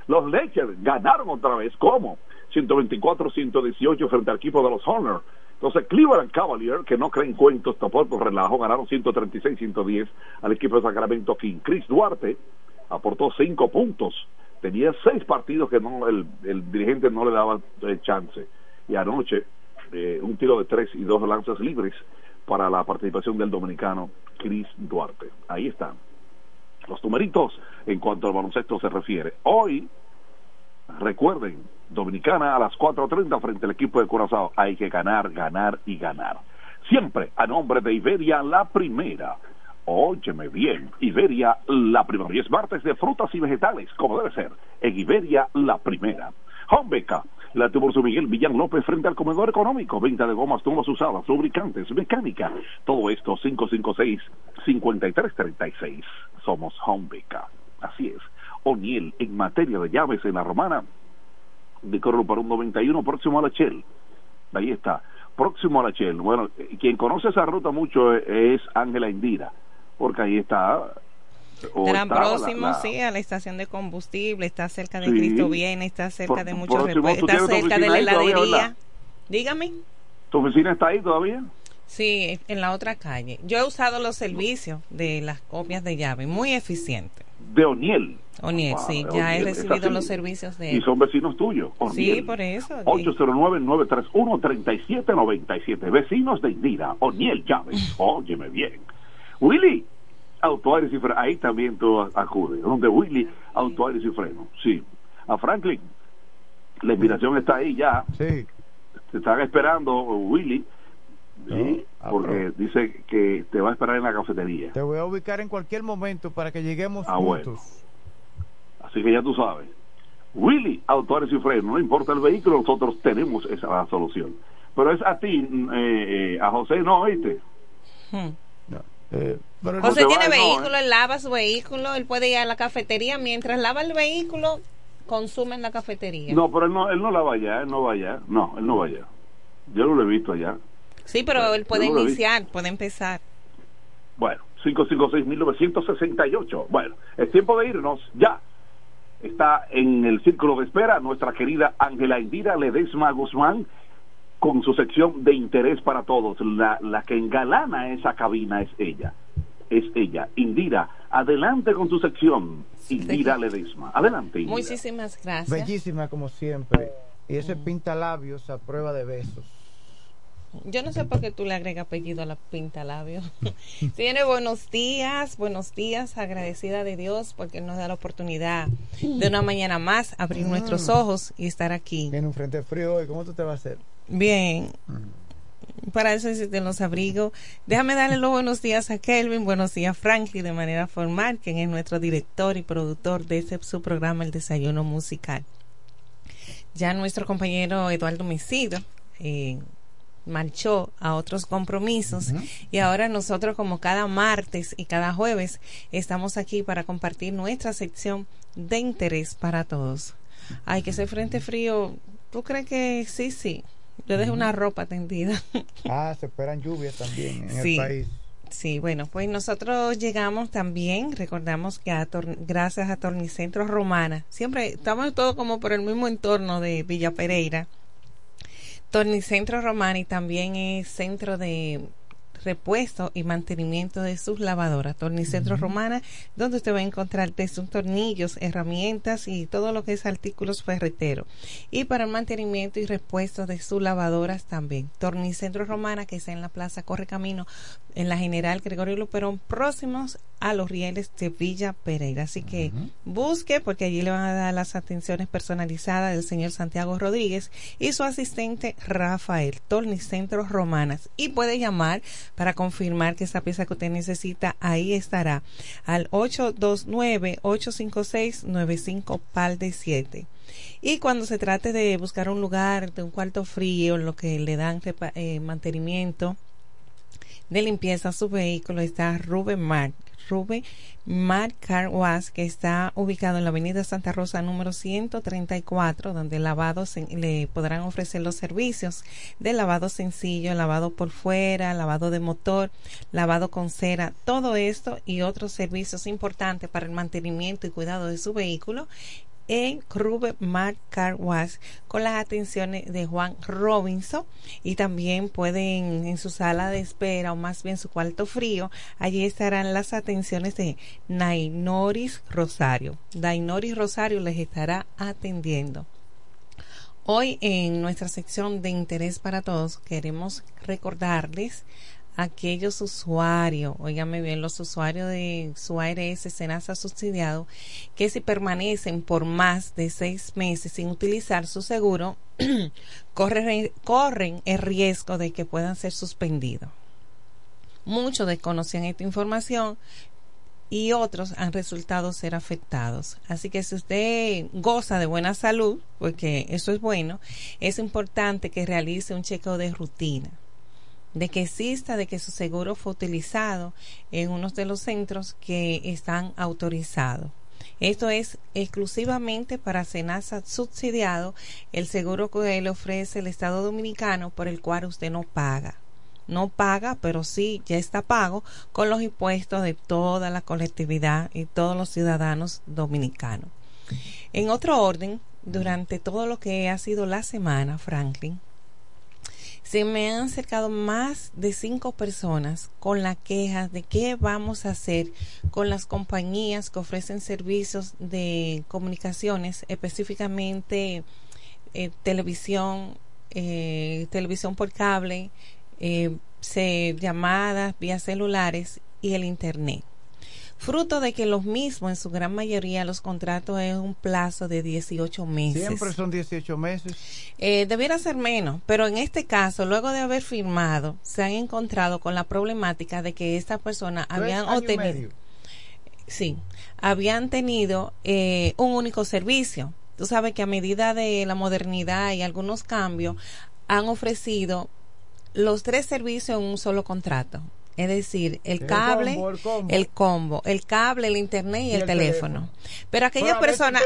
Los Lakers ganaron otra vez, ¿cómo? 124-118 frente al equipo de los Hornets. Entonces, Cleveland Cavaliers, que no creen cuentos tampoco relajo, ganaron 136-110 al equipo de Sacramento King. Chris Duarte aportó 5 puntos tenía seis partidos que no el, el dirigente no le daba eh, chance y anoche eh, un tiro de tres y dos lanzas libres para la participación del dominicano Chris Duarte ahí están los numeritos en cuanto al baloncesto se refiere hoy recuerden Dominicana a las 4.30 frente al equipo de Curazao hay que ganar, ganar y ganar siempre a nombre de Iberia la primera Óyeme bien, Iberia la primera. Y es martes de frutas y vegetales, como debe ser. En Iberia la primera. Homebeca, la tuvo su Miguel Villán López frente al comedor económico. Venta de gomas, tumbas usadas, lubricantes, mecánica. Todo esto 556-5336. Somos Homebeca. Así es. O'Neill en materia de llaves en la romana. de Corro para un 91 próximo a la Shell. Ahí está, próximo a la Shell. Bueno, eh, quien conoce esa ruta mucho es- es Ángela Indira, porque ahí está. O Estarán estaba la- próximos, la- sí, a la estación de combustible, está cerca de Sí. Cristo Viene, está cerca Por- de muchos próximo, repuestos, ¿tú está cerca de la heladería. Dígame. ¿Tu oficina está ahí todavía? Sí, en la otra calle. Yo he usado los servicios de las copias de llave, muy eficiente. De. Oniel, Wow, sí, ya he recibido los servicios de Y él. son vecinos tuyos. Sí, Oniel. por eso. 809-931-3797. Vecinos de Indira, Oniel Llaves. Óyeme bien. Willy, Autoaires y Freno. Ahí también tú acudes. Donde Willy, Autoaires y Freno. Sí. A Franklin, la invitación está ahí ya. Sí. Te están esperando, Willy. Sí, porque dice que te va a esperar en la cafetería. Te voy a ubicar en cualquier momento para que lleguemos Ah, bueno. juntos. Así que ya tú sabes. Willy, autores y frenos, no importa el vehículo, nosotros tenemos esa solución. Pero es a ti, eh, eh, a José no, ¿oíste? Eh, pero José tiene vehículo, él lava su vehículo, él puede ir a la cafetería. Mientras lava el vehículo, consume en la cafetería. No, pero él no, él no la va allá, él no va allá. No, él no va allá. Yo no lo he visto allá. Sí, pero él puede no iniciar, puede empezar. Bueno, 556-1968. Bueno, es tiempo de irnos ya. Está en el círculo de espera nuestra querida Ángela Indira Ledesma Guzmán con su sección de interés para todos. La, la que engalana esa cabina es ella. Es ella. Indira, adelante con tu sección. Indira Ledesma. Adelante, Indira. Muchísimas gracias. Bellísima como siempre. Y ese pinta labios a prueba de besos. Yo no sé por qué tú le agregas apellido a la pinta labio. Tiene buenos días, buenos días, agradecida de Dios porque nos da la oportunidad de una mañana más abrir nuestros ojos y estar aquí. Tiene un frente frío hoy. ¿Cómo tú te vas a hacer? Bien. Para eso existen los abrigos. Déjame darle los buenos días a Kelvin, buenos días a Frankie de manera formal, quien es nuestro director y productor de este su programa El Desayuno Musical. Ya nuestro compañero Eduardo Mesido eh, marchó a otros compromisos y ahora nosotros como cada martes y cada jueves estamos aquí para compartir nuestra sección de interés para todos. Ay, que ese frente frío, ¿tú crees que sí, sí? Yo dejé una ropa tendida. Ah, se esperan lluvias también en Sí. el país. Sí, bueno, pues nosotros llegamos también, recordamos que a gracias a Tornicentro Romana, siempre estamos todos como por el mismo entorno de Villa Pereira. Tornicentro Romana y también es centro de repuesto y mantenimiento de sus lavadoras. Tornicentro Romana, donde usted va a encontrar de sus tornillos, herramientas y todo lo que es artículos ferreteros. Y para el mantenimiento y repuesto de sus lavadoras también. Tornicentro Romana, que está en la Plaza Corre Camino, en la General Gregorio Luperón, próximos a los rieles de Villa Pereira. Así que busque, porque allí le van a dar las atenciones personalizadas del señor Santiago Rodríguez y su asistente Rafael, Tornicentro Romanas. Y puede llamar para confirmar que esa pieza que usted necesita ahí estará al 829-856-95 pal de 7. Y cuando se trate de buscar un lugar de un cuarto frío, en lo que le dan eh, mantenimiento, de limpieza a su vehículo está Rubén Mar. Rubén Mar Car Wash, que está ubicado en la avenida Santa Rosa número 134, donde lavados se- le podrán ofrecer los servicios de lavado sencillo, lavado por fuera, lavado de motor, lavado con cera, todo esto y otros servicios importantes para el mantenimiento y cuidado de su vehículo en Rube Mar Car con las atenciones de Juan Robinson. Y también pueden en su sala de espera o más bien su cuarto frío allí estarán las atenciones de Nainoris Rosario. Nainoris Rosario les estará atendiendo. Hoy en nuestra sección de interés para todos queremos recordarles aquellos usuarios, óigame bien, los usuarios de su ARS Senasa subsidiado, que si permanecen por más de seis meses sin utilizar su seguro, corren, corren el riesgo de que puedan ser suspendidos. Muchos desconocían esta información y otros han resultado ser afectados. Así que si usted goza de buena salud, porque eso es bueno, es importante que realice un chequeo de rutina, de que exista, de que su seguro fue utilizado en unos de los centros que están autorizados. Esto es exclusivamente para Senasa subsidiado, el seguro que le ofrece el Estado Dominicano por el cual usted no paga. No paga, pero sí ya está pago con los impuestos de toda la colectividad y todos los ciudadanos dominicanos. En otro orden, durante todo lo que ha sido la semana, Franklin, se me han acercado más de cinco personas con la queja de qué vamos a hacer con las compañías que ofrecen servicios de comunicaciones, específicamente eh, televisión, eh, televisión por cable, eh, llamadas vía celulares y el Internet fruto de que los mismos, en su gran mayoría, los contratos es un plazo de 18 meses. Siempre son 18 meses. Eh, debiera ser menos, pero en este caso, luego de haber firmado, se han encontrado con la problemática de que estas personas habían obtenido... Sí, habían tenido eh, un único servicio. Tú sabes que a medida de la modernidad y algunos cambios, han ofrecido los tres servicios en un solo contrato. Es decir, el cable, el combo, el, cable, el internet y, el, teléfono. Pero aquellas personas...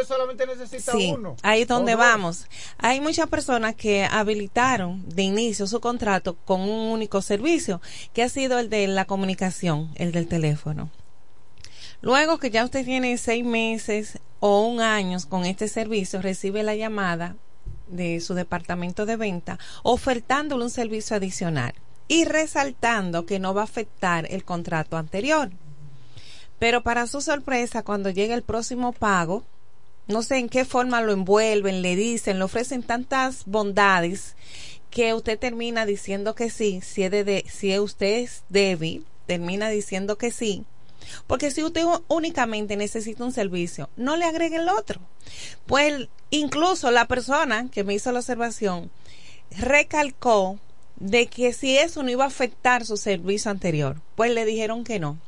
sí, ahí es donde vamos. Hay muchas personas que habilitaron de inicio su contrato con un único servicio, que ha sido el de la comunicación, el del teléfono. Luego que ya usted tiene seis meses o un año con este servicio, recibe la llamada de su departamento de venta ofertándole un servicio adicional y resaltando que no va a afectar el contrato anterior. Pero para su sorpresa, cuando llega el próximo pago, no sé en qué forma lo envuelven, le dicen, le ofrecen tantas bondades que usted termina diciendo que sí, si, es de, si usted es débil, termina diciendo que sí. Porque si usted únicamente necesita un servicio, no le agregue el otro. Pues incluso la persona que me hizo la observación recalcó de que si eso no iba a afectar su servicio anterior. Pues le dijeron que no.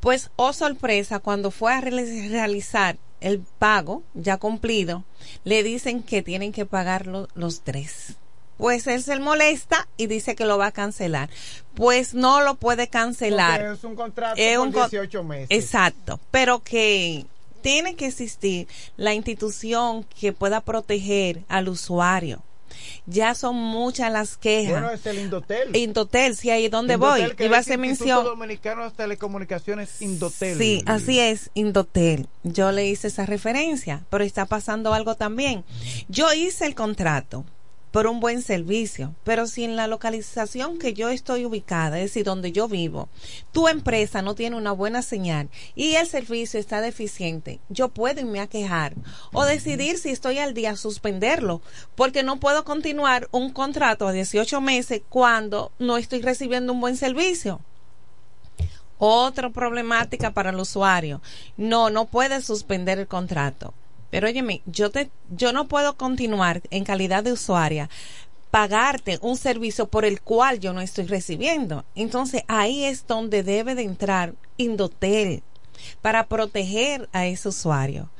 Pues, oh sorpresa, cuando fue a realizar el pago ya cumplido, le dicen que tienen que pagarlo los tres. Pues él se molesta y dice que lo va a cancelar. Pues no lo puede cancelar. es un contrato de 18 meses. Exacto, pero que tiene que existir la institución que pueda proteger al usuario ya son muchas las quejas. Bueno, es el Indotel. Indotel, sí, ahí es donde voy. Que Iba a hacer mención. Dominicano de Telecomunicaciones Indotel. Sí, así es, Indotel. Yo le hice esa referencia, pero está pasando algo también. Yo hice el contrato por un buen servicio. Pero si en la localización que yo estoy ubicada, es decir, donde yo vivo, tu empresa no tiene una buena señal y el servicio está deficiente, yo puedo irme a quejar o decidir si estoy al día suspenderlo, porque no puedo continuar un contrato a 18 meses cuando no estoy recibiendo un buen servicio. Otra problemática para el usuario. No, no puede suspender el contrato. Pero óyeme, yo, te, yo no puedo continuar en calidad de usuaria pagarte un servicio por el cual yo no estoy recibiendo. Entonces ahí es donde debe de entrar Indotel para proteger a ese usuario.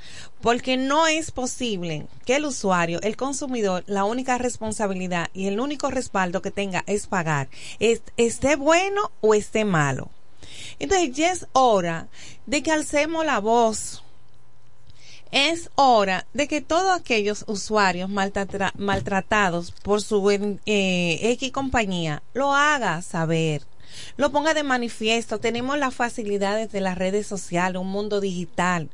Porque no es posible que el usuario, el consumidor, la única responsabilidad y el único respaldo que tenga es pagar, esté bueno o esté malo. Entonces ya es hora de que alcemos la voz es hora de que todos aquellos usuarios maltratados por su eh, X compañía lo haga saber lo ponga de manifiesto. Tenemos las facilidades de las redes sociales, un mundo digital.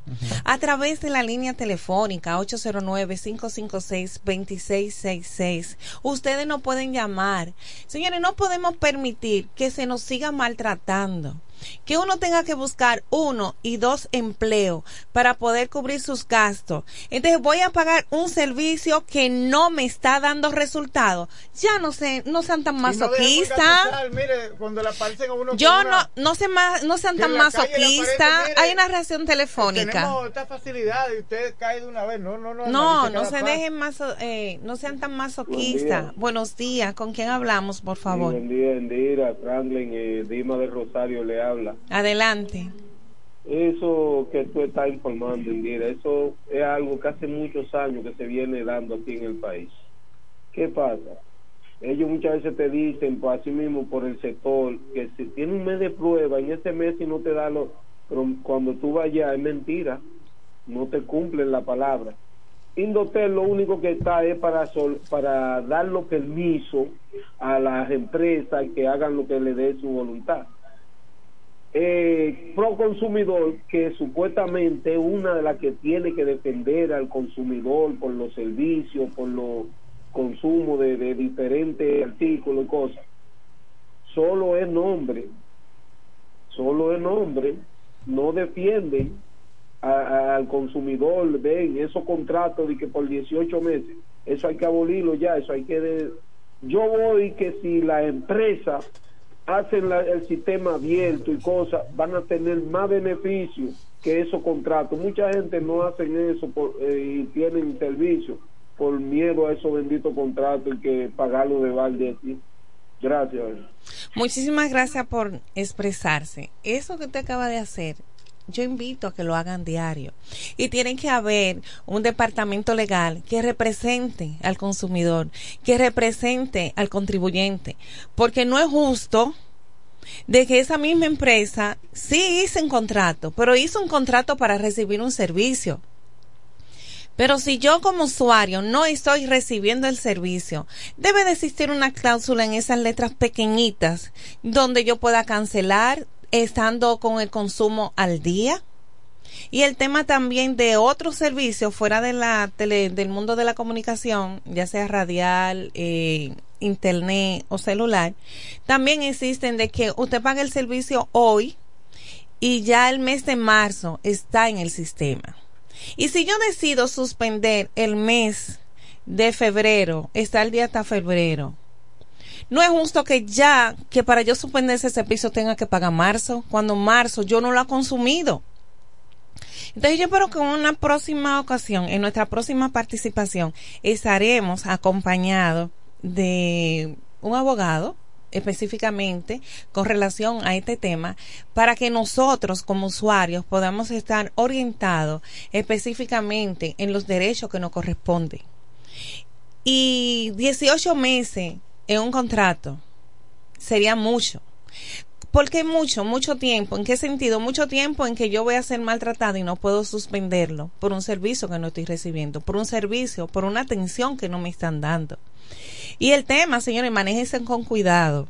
A través de la línea telefónica 809-556-2666. Ustedes no pueden llamar. Señores, no podemos permitir que se nos siga maltratando que uno tenga que buscar uno y dos empleos para poder cubrir sus gastos. Entonces voy a pagar un servicio que no me está dando resultados. Ya no sé, no sean tan masoquistas. Yo no, no, sé más, no sean tan masoquistas. Hay una reacción telefónica. Tenemos esta facilidad y usted cae de una vez. No, no, no. No, no se dejen más, eh, no sean tan masoquistas. Buenos días. ¿Con quién hablamos, por favor? buen día, Indira, Franklin y Dima de Rosario Adelante. Eso que tú estás informando, Indira, eso es algo que hace muchos años que se viene dando aquí en el país. ¿Qué pasa? Ellos muchas veces te dicen, por así mismo, por el sector, que si tiene un mes de prueba, en ese mes si no te da lo, pero cuando tú vayas es mentira. no te cumplen la palabra. Indotel lo único que está es para sol, para dar los permisos a las empresas que hagan lo que le dé su voluntad. Eh, pro consumidor que supuestamente es una de las que tiene que defender al consumidor por los servicios, por los consumos de, de diferentes artículos y cosas, solo es nombre, solo es nombre, no defienden a- al consumidor, ven, esos contratos de que por 18 meses, eso hay que abolirlo ya, eso hay que... Yo voy que si la empresa hacen la- el sistema abierto y cosas, van a tener más beneficios que esos contratos. Mucha gente no hacen eso por, eh, y tienen servicio por miedo a esos benditos contratos y que pagarlo de balde aquí. Gracias. Muchísimas gracias por expresarse. Eso que usted acaba de hacer, yo invito a que lo hagan diario. Y tiene que haber un departamento legal que represente al consumidor, que represente al contribuyente, porque no es justo de que esa misma empresa sí hizo un contrato, pero hizo un contrato para recibir un servicio. Pero si yo como usuario no estoy recibiendo el servicio, debe de existir una cláusula en esas letras pequeñitas donde yo pueda cancelar estando con el consumo al día. Y el tema también de otros servicios fuera de la tele, del mundo de la comunicación, ya sea radial, eh, internet o celular, también existen de que usted paga el servicio hoy y ya el mes de marzo está en el sistema. Y si yo decido suspender el mes de febrero, está el día hasta febrero. No es justo que ya, que para yo suspender ese servicio tenga que pagar marzo, cuando marzo yo no lo he consumido. Entonces yo espero que en una próxima ocasión, en nuestra próxima participación, estaremos acompañados de un abogado específicamente con relación a este tema para que nosotros como usuarios podamos estar orientados específicamente en los derechos que nos corresponden. Y 18 meses en un contrato sería mucho. ¿Por qué mucho? Mucho tiempo. ¿En qué sentido? Mucho tiempo en que yo voy a ser maltratado y no puedo suspenderlo por un servicio que no estoy recibiendo, por un servicio, por una atención que no me están dando. Y el tema, señores, manéjense con cuidado.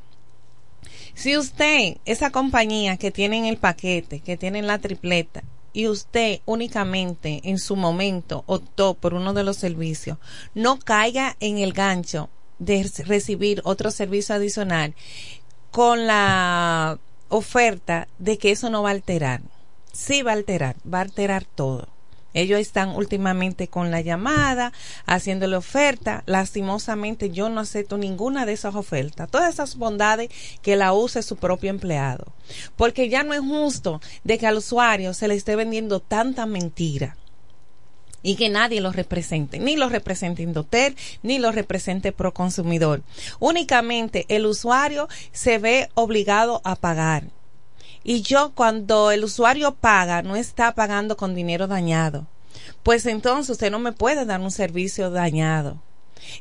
Si usted, esa compañía que tienen el paquete, que tienen la tripleta, y usted únicamente en su momento optó por uno de los servicios, no caiga en el gancho de recibir otro servicio adicional con la oferta de que eso no va a alterar. Sí va a alterar, va a alterar todo. Ellos están últimamente con la llamada, haciéndole oferta. Lastimosamente yo no acepto ninguna de esas ofertas. Todas esas bondades que la use su propio empleado. Porque ya no es justo de que al usuario se le esté vendiendo tanta mentira y que nadie lo represente, ni lo represente Indotel, ni lo represente Proconsumidor. Únicamente el usuario se ve obligado a pagar. Y yo cuando el usuario paga, no está pagando con dinero dañado. Pues entonces usted no me puede dar un servicio dañado.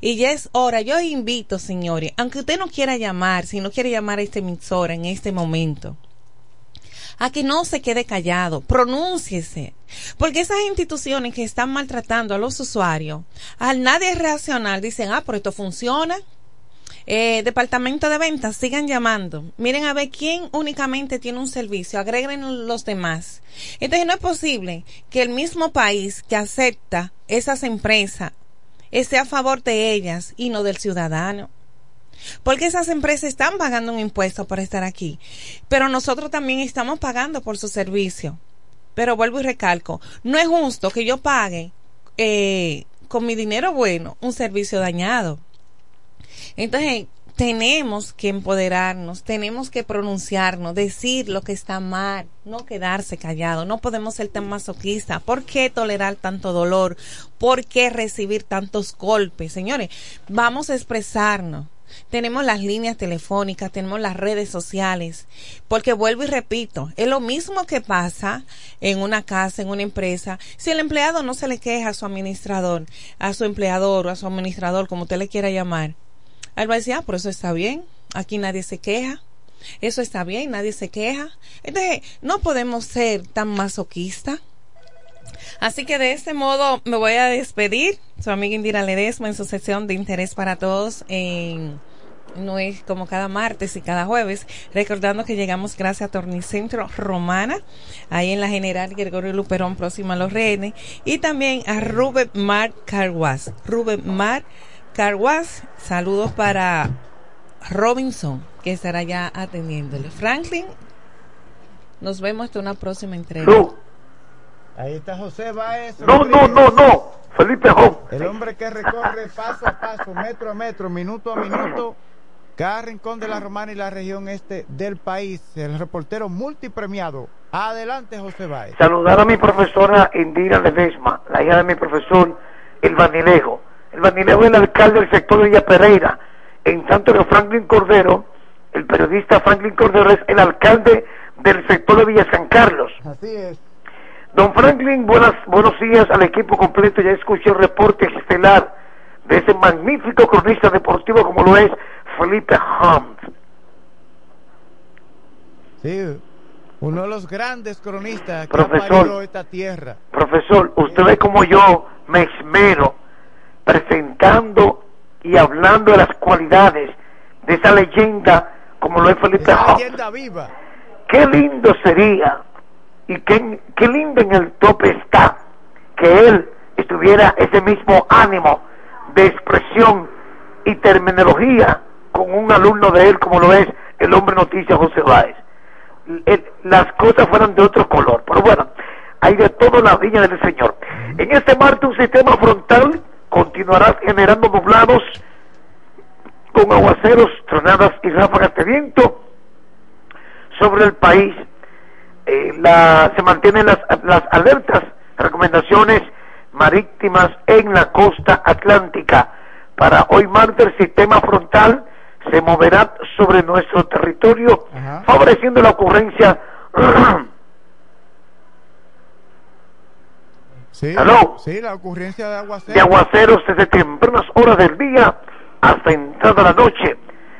Y ya es hora, yo invito, señores, aunque usted no quiera llamar, si no quiere llamar a este emisora en este momento, a que no se quede callado, pronúnciese. Porque esas instituciones que están maltratando a los usuarios, al nadie reaccionar, dicen, ah, pero esto funciona. Eh, departamento de ventas, sigan llamando. Miren a ver quién únicamente tiene un servicio, agreguen los demás. Entonces no es posible que el mismo país que acepta esas empresas esté a favor de ellas y no del ciudadano. Porque esas empresas están pagando un impuesto por estar aquí. Pero nosotros también estamos pagando por su servicio. Pero vuelvo y recalco, no es justo que yo pague eh, con mi dinero bueno un servicio dañado. Entonces, tenemos que empoderarnos, tenemos que pronunciarnos, decir lo que está mal, no quedarse callado, no podemos ser tan masoquistas. ¿Por qué tolerar tanto dolor? ¿Por qué recibir tantos golpes? Señores, vamos a expresarnos. Tenemos las líneas telefónicas, tenemos las redes sociales, porque vuelvo y repito, es lo mismo que pasa en una casa, en una empresa. Si el empleado no se le queja a su administrador, a su empleador o a su administrador, como usted le quiera llamar, él va a decir, ah, por eso está bien, aquí nadie se queja, eso está bien, nadie se queja. Entonces, no podemos ser tan masoquistas. Así que de este modo me voy a despedir. Su amiga Indira Ledesma en su sección de interés para todos en no es como cada martes y cada jueves, recordando que llegamos gracias a Tornicentro Romana, ahí en la General Gregorio Luperón, próxima a los rehenes, y también a Rubén Mar Carguas. Rubén Mar Carguas, saludos para Robinson, que estará ya atendiéndole. Franklin, nos vemos hasta una próxima entrega. Ahí está José Baez. No, no, no, no. Felipe. El hombre que recorre paso a paso, metro a metro, minuto a minuto, cada rincón de la Romana y la región este del país. El reportero multipremiado. Adelante, José Baez. Saludar a mi profesora Indira Ledesma, la hija de mi profesor, el Vanilejo. El Vanilejo es el alcalde del sector de Villa Pereira. En tanto que Franklin Cordero, el periodista Franklin Cordero, es el alcalde del sector de Villa San Carlos. Así es. Don Franklin, buenas, buenos días al equipo completo. Ya escuché el reporte estelar de ese magnífico cronista deportivo como lo es Felipe Hunt. Sí, uno de los grandes cronistas que ha esta tierra. Profesor, usted ve como yo me esmero presentando y hablando de las cualidades de esa leyenda como lo es Felipe Hunt. leyenda viva. Qué lindo sería y qué, qué lindo en el tope está que él estuviera ese mismo ánimo de expresión y terminología con un alumno de él como lo es el hombre noticia José Báez. Las cosas fueran de otro color, pero bueno, hay de todo la viña del Señor. En este martes un sistema frontal continuará generando nublados con aguaceros, tronadas y ráfagas de viento sobre el país. Eh, la- se mantienen las, las alertas, recomendaciones marítimas en la costa atlántica. Para hoy martes el sistema frontal se moverá sobre nuestro territorio, favoreciendo la ocurrencia Sí, ¿Aló? sí, la ocurrencia de aguacero. de aguaceros desde tempranas horas del día hasta entrada la noche,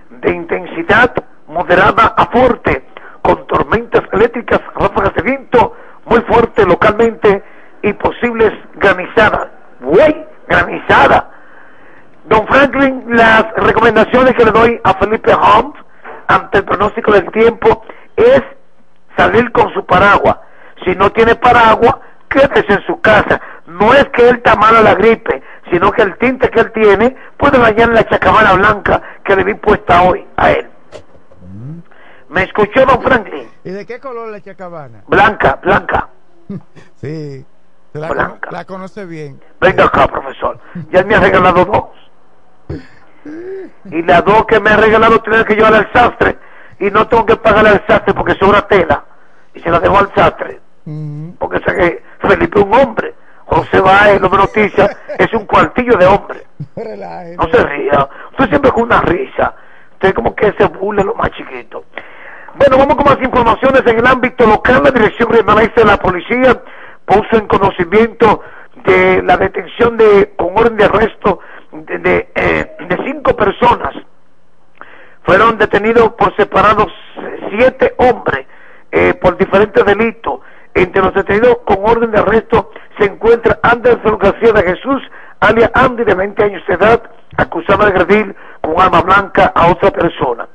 de intensidad moderada a fuerte, con tormentas eléctricas, ráfagas de viento muy fuerte localmente y posibles granizadas. ¡Güey! ¡Granizada! Don Franklin, las recomendaciones que le doy a Felipe Hunt ante el pronóstico del tiempo es salir con su paraguas. Si no tiene paraguas, quédese en su casa. No es que él está malo la gripe, sino que el tinte que él tiene puede dañar la chacabana blanca que le vi puesta hoy a él. ¿Me escuchó, don Franklin? ¿Y de qué color la chacabana? Blanca, blanca. Sí, la, Blanca. la conoce bien. Venga acá, profesor. Ya me ha regalado dos. Y las dos que me ha regalado tienen que llevar al sastre. Y no tengo que pagarle al sastre porque sobra tela. Y se la dejo al sastre. Porque sé que Felipe es un hombre. José Baez, no me noticia, es un cuartillo de hombre. No se ría. Usted siempre con una risa. Usted como que se burla lo más chiquito. Bueno, vamos con más informaciones en el ámbito local. La Dirección Regional de la Policía puso en conocimiento de la detención de con orden de arresto de, eh, cinco personas. Fueron detenidos por separados siete hombres eh, por diferentes delitos. Entre los detenidos con orden de arresto se encuentra Anderson García de Jesús, alias Andy, de 20 años de edad, acusado de agredir con arma blanca a otra persona.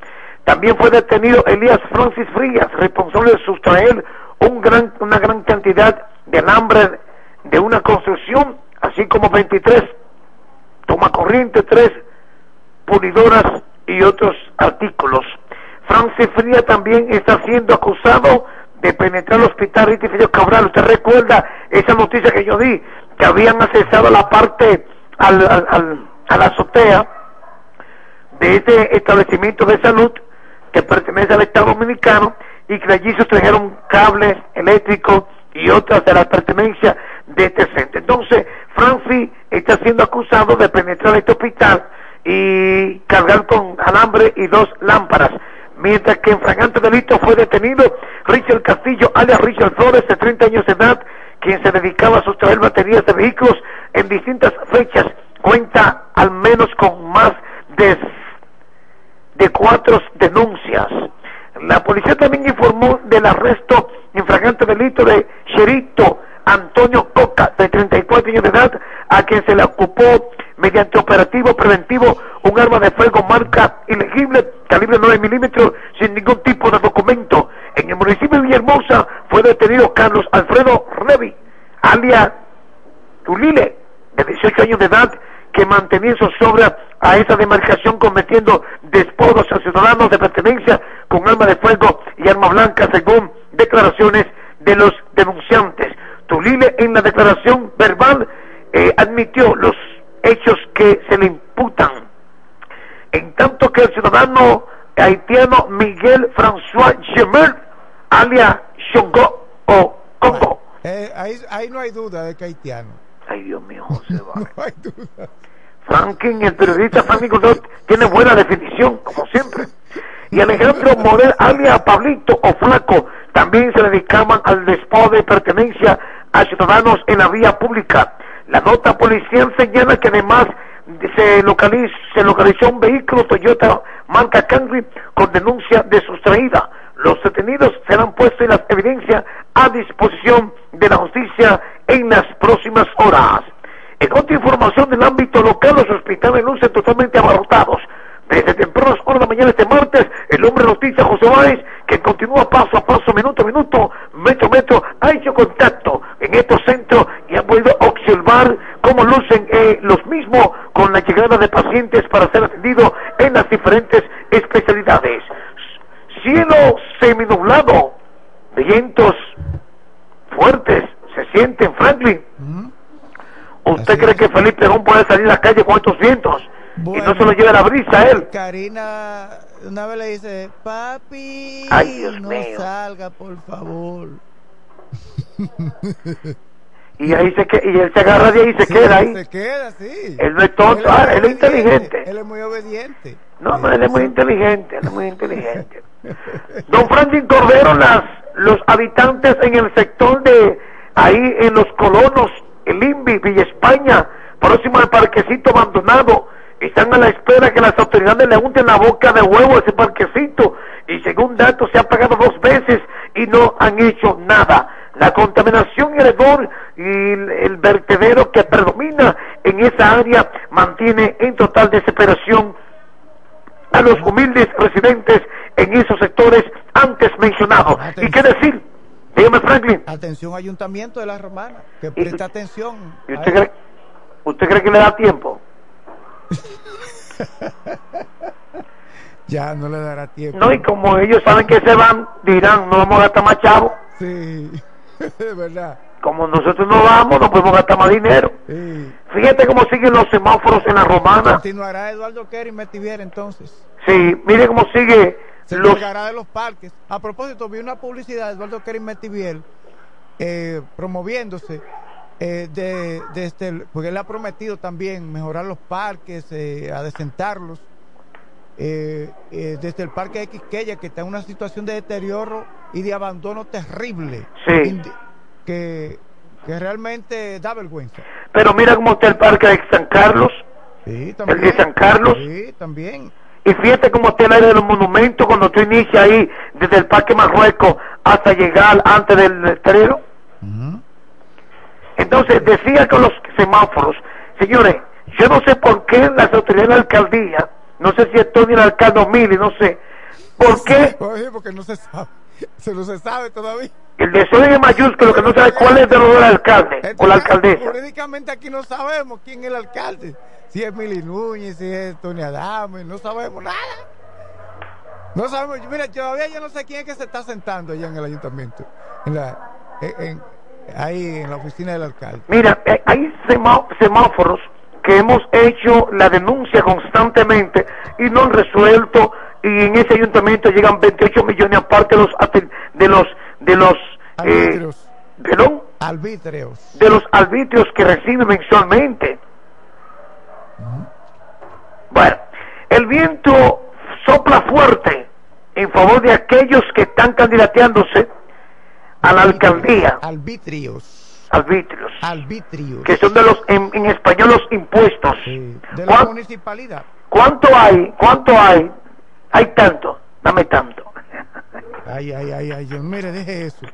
También fue detenido Elías Francis Frías, responsable de sustraer un gran, una gran cantidad de alambre de una construcción, así como 23 tomacorriente, 3 pulidoras y otros artículos. Francis Frías también está siendo acusado de penetrar el hospital Ritifillo Cabral. Usted recuerda esa noticia que yo di, que habían accesado a la parte, al, al- al- a la azotea de este establecimiento de salud que pertenece al Estado Dominicano y que allí se trajeron cables eléctricos y otras de las pertenencias de este centro. Entonces, Francis está siendo acusado de penetrar este hospital y cargar con alambre y dos lámparas. Mientras que en fragante delito fue detenido Richard Castillo, alias Richard Flores, de 30 años de edad, quien se dedicaba a sustraer baterías de vehículos en distintas fechas. Cuenta al menos con más de de cuatro denuncias. La policía también informó del arresto en delito de Cherito Antonio Cox, quien se le ocupó mediante operativo preventivo un arma de fuego marca ilegible, calibre 9 milímetros, sin ningún tipo de documento. En el municipio de Villahermosa fue detenido Carlos Alfredo Revi, alias Tulile, de 18 años de edad, que mantenía en zozobra a esa demarcación cometiendo despodos a ciudadanos de pertenencia con arma de fuego y arma blanca, según declaraciones de los denunciantes. Tulile en la declaración verbal eh, admitió los hechos que se le imputan. En tanto que el ciudadano haitiano Miguel François Gemel, alias Shongo o Congo. Eh, ahí, ahí no hay duda de que haitiano. Ay, Dios mío, José No hay duda. Franklin, el periodista Franklin Cordero, tiene buena definición, como siempre. Y Alejandro Morel, alias Pablito o Flaco, también se dedicaban al despojo de pertenencia a ciudadanos en la vía pública. La nota policial señala que además se localizó un vehículo Toyota marca Camry con denuncia de sustraída. Los detenidos serán puestos en las evidencias a disposición de la justicia en las próximas horas. En otra información del ámbito local, los hospitales lucen totalmente abarrotados. Desde tempranas horas de mañana este martes, el hombre noticia José Báez, que continúa paso a paso, minuto a minuto, metro a metro, ha hecho contacto en estos centros y ha podido observar cómo lucen eh, los mismos con la llegada de pacientes para ser atendidos en las diferentes especialidades. Cielo seminublado, vientos fuertes se sienten, Franklin. ¿Usted cree que Felipe Ron puede salir a la calle con estos vientos? y no se lo lleve la brisa a él. Karina una vez le dice, papi, Ay, Dios no mío. salga, por favor. Y ahí se que, y él se agarra de ahí y se Sí, queda ahí. Se queda, sí. Él no es tonto, ah, él es inteligente. Él es muy obediente. No, no, él es muy inteligente, él es muy inteligente. Don Franklin Cordero, las, los habitantes en el sector de ahí en los colonos, el INVI, Villa España, próximo al parquecito abandonado, están a la espera que las autoridades le unten la boca de huevo a ese parquecito y según datos se ha pagado dos veces y no han hecho nada. La contaminación y el hedor y el, vertedero que predomina en esa área mantiene en total desesperación a los humildes residentes en esos sectores antes mencionados. ¿Y qué decir? Dígame, Franklin. Atención, ayuntamiento de la Romana, que presta atención. ¿Y usted, cree, ¿Usted cree que le da tiempo? Ya no le dará tiempo. No, y como ellos saben que se van, dirán, no vamos a gastar más chavo. Sí, es verdad. Como nosotros no vamos, no podemos gastar más dinero. Sí. Fíjate cómo siguen los semáforos en la romana. Continuará Eduardo Kerry Metivier entonces. Sí, mire cómo sigue Se los... de los parques. A propósito, vi una publicidad de Eduardo Kerry Metivier eh, promoviéndose eh, de, de este, porque él ha prometido también mejorar los parques, eh, adecentarlos. Eh, eh, desde el parque de Quisqueya, que está en una situación de deterioro y de abandono terrible, Sí. Que, que realmente da vergüenza. Pero mira cómo está el parque de San Carlos. Sí, El de San Carlos. Sí, también. Y fíjate cómo está el área de los monumentos cuando tú inicias ahí, desde el Parque Marruecos hasta llegar antes del estreno. Entonces, decía con los semáforos, señores, yo no sé por qué las autoridades de la alcaldía, no sé si es Tony el alcalde o Mili, no sé, por qué Oye, porque no se sabe. Se no se sabe todavía. El desorden es mayúsculo, que no sabe cuál es el de del alcalde o la alcaldesa. Jurídicamente aquí no sabemos quién es el alcalde. Si es Mili Núñez, si es Tony Adame, no sabemos nada. No sabemos. Mira, todavía yo no sé quién es que se está sentando allá en el ayuntamiento. En la, en- en- ahí en la oficina del alcalde. Mira, eh, hay semá- semáforos que hemos hecho la denuncia constantemente y no han resuelto y en ese ayuntamiento llegan 28 millones aparte de los de los de los eh, Arbitrios. perdón, Arbitrios. de los arbitrios que recibe mensualmente. Bueno, el viento sopla fuerte en favor de aquellos que están candidateándose a la alcaldía, Arbitrios. arbitrios, Arbitrios. que son de los en, en español los impuestos. De la ¿Cuán- municipalidad. ¿Cuánto hay? ¿Cuánto hay? Hay tanto, dame tanto. Ay, ay, ay, ay, Dios, mire, deje eso.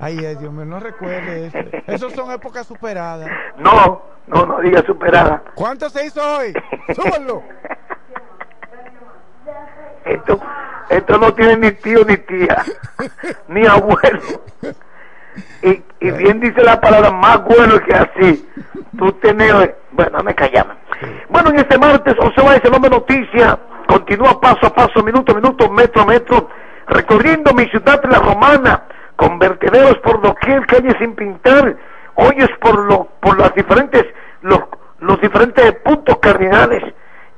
Ay, ay, Dios mío, no recuerde eso. Esas son épocas superadas. No, no, no diga superada. ¿Cuánto se hizo hoy? Súbanlo. Esto, esto no tiene ni tío ni tía, ni abuelo. Y, y bien dice la palabra, más bueno que así. Tú tienes, bueno, me callame. Bueno, en este martes, José Báez, el hombre noticia, continúa paso a paso, minuto a minuto, metro a metro, recorriendo mi ciudad, la romana, con vertederos por doquier, calles sin pintar, hoyos por lo, por las diferentes, los, los diferentes puntos cardinales,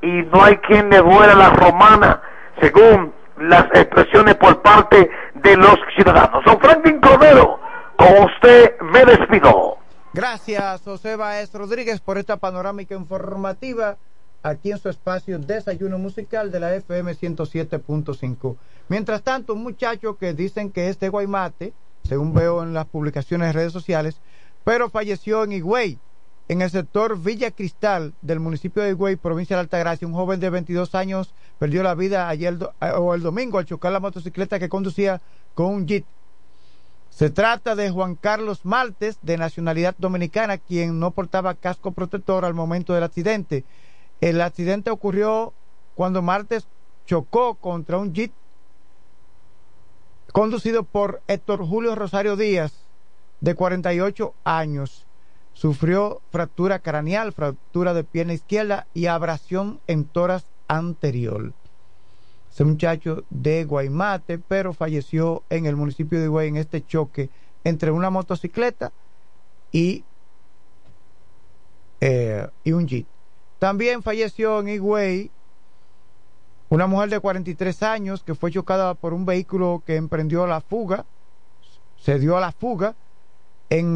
y no hay quien le duela la romana, según las expresiones por parte de los ciudadanos. Don Franklin Cordero, con usted me despido. Gracias, José Baez Rodríguez, por esta panorámica informativa aquí en su espacio Desayuno Musical de la FM 107.5. Mientras tanto, un muchacho que dicen que es de Guaymate, según veo en las publicaciones de redes sociales, pero falleció en Higüey, en el sector Villa Cristal del municipio de Higüey, provincia de Altagracia. Un joven de 22 años perdió la vida ayer eh, o el domingo al chocar la motocicleta que conducía con un Jeep. Se trata de Juan Carlos Maltes, de nacionalidad dominicana, quien no portaba casco protector al momento del accidente. El accidente ocurrió cuando Martes chocó contra un Jeep conducido por Héctor Julio Rosario Díaz, de 48 años. Sufrió fractura craneal, fractura de pierna izquierda y abrasión en tórax anterior. Ese muchacho de Guaymate, pero falleció en el municipio de Higüey en este choque entre una motocicleta y, eh, y un jeep. También falleció en Higüey una mujer de 43 años que fue chocada por un vehículo que emprendió la fuga, se dio a la fuga en, en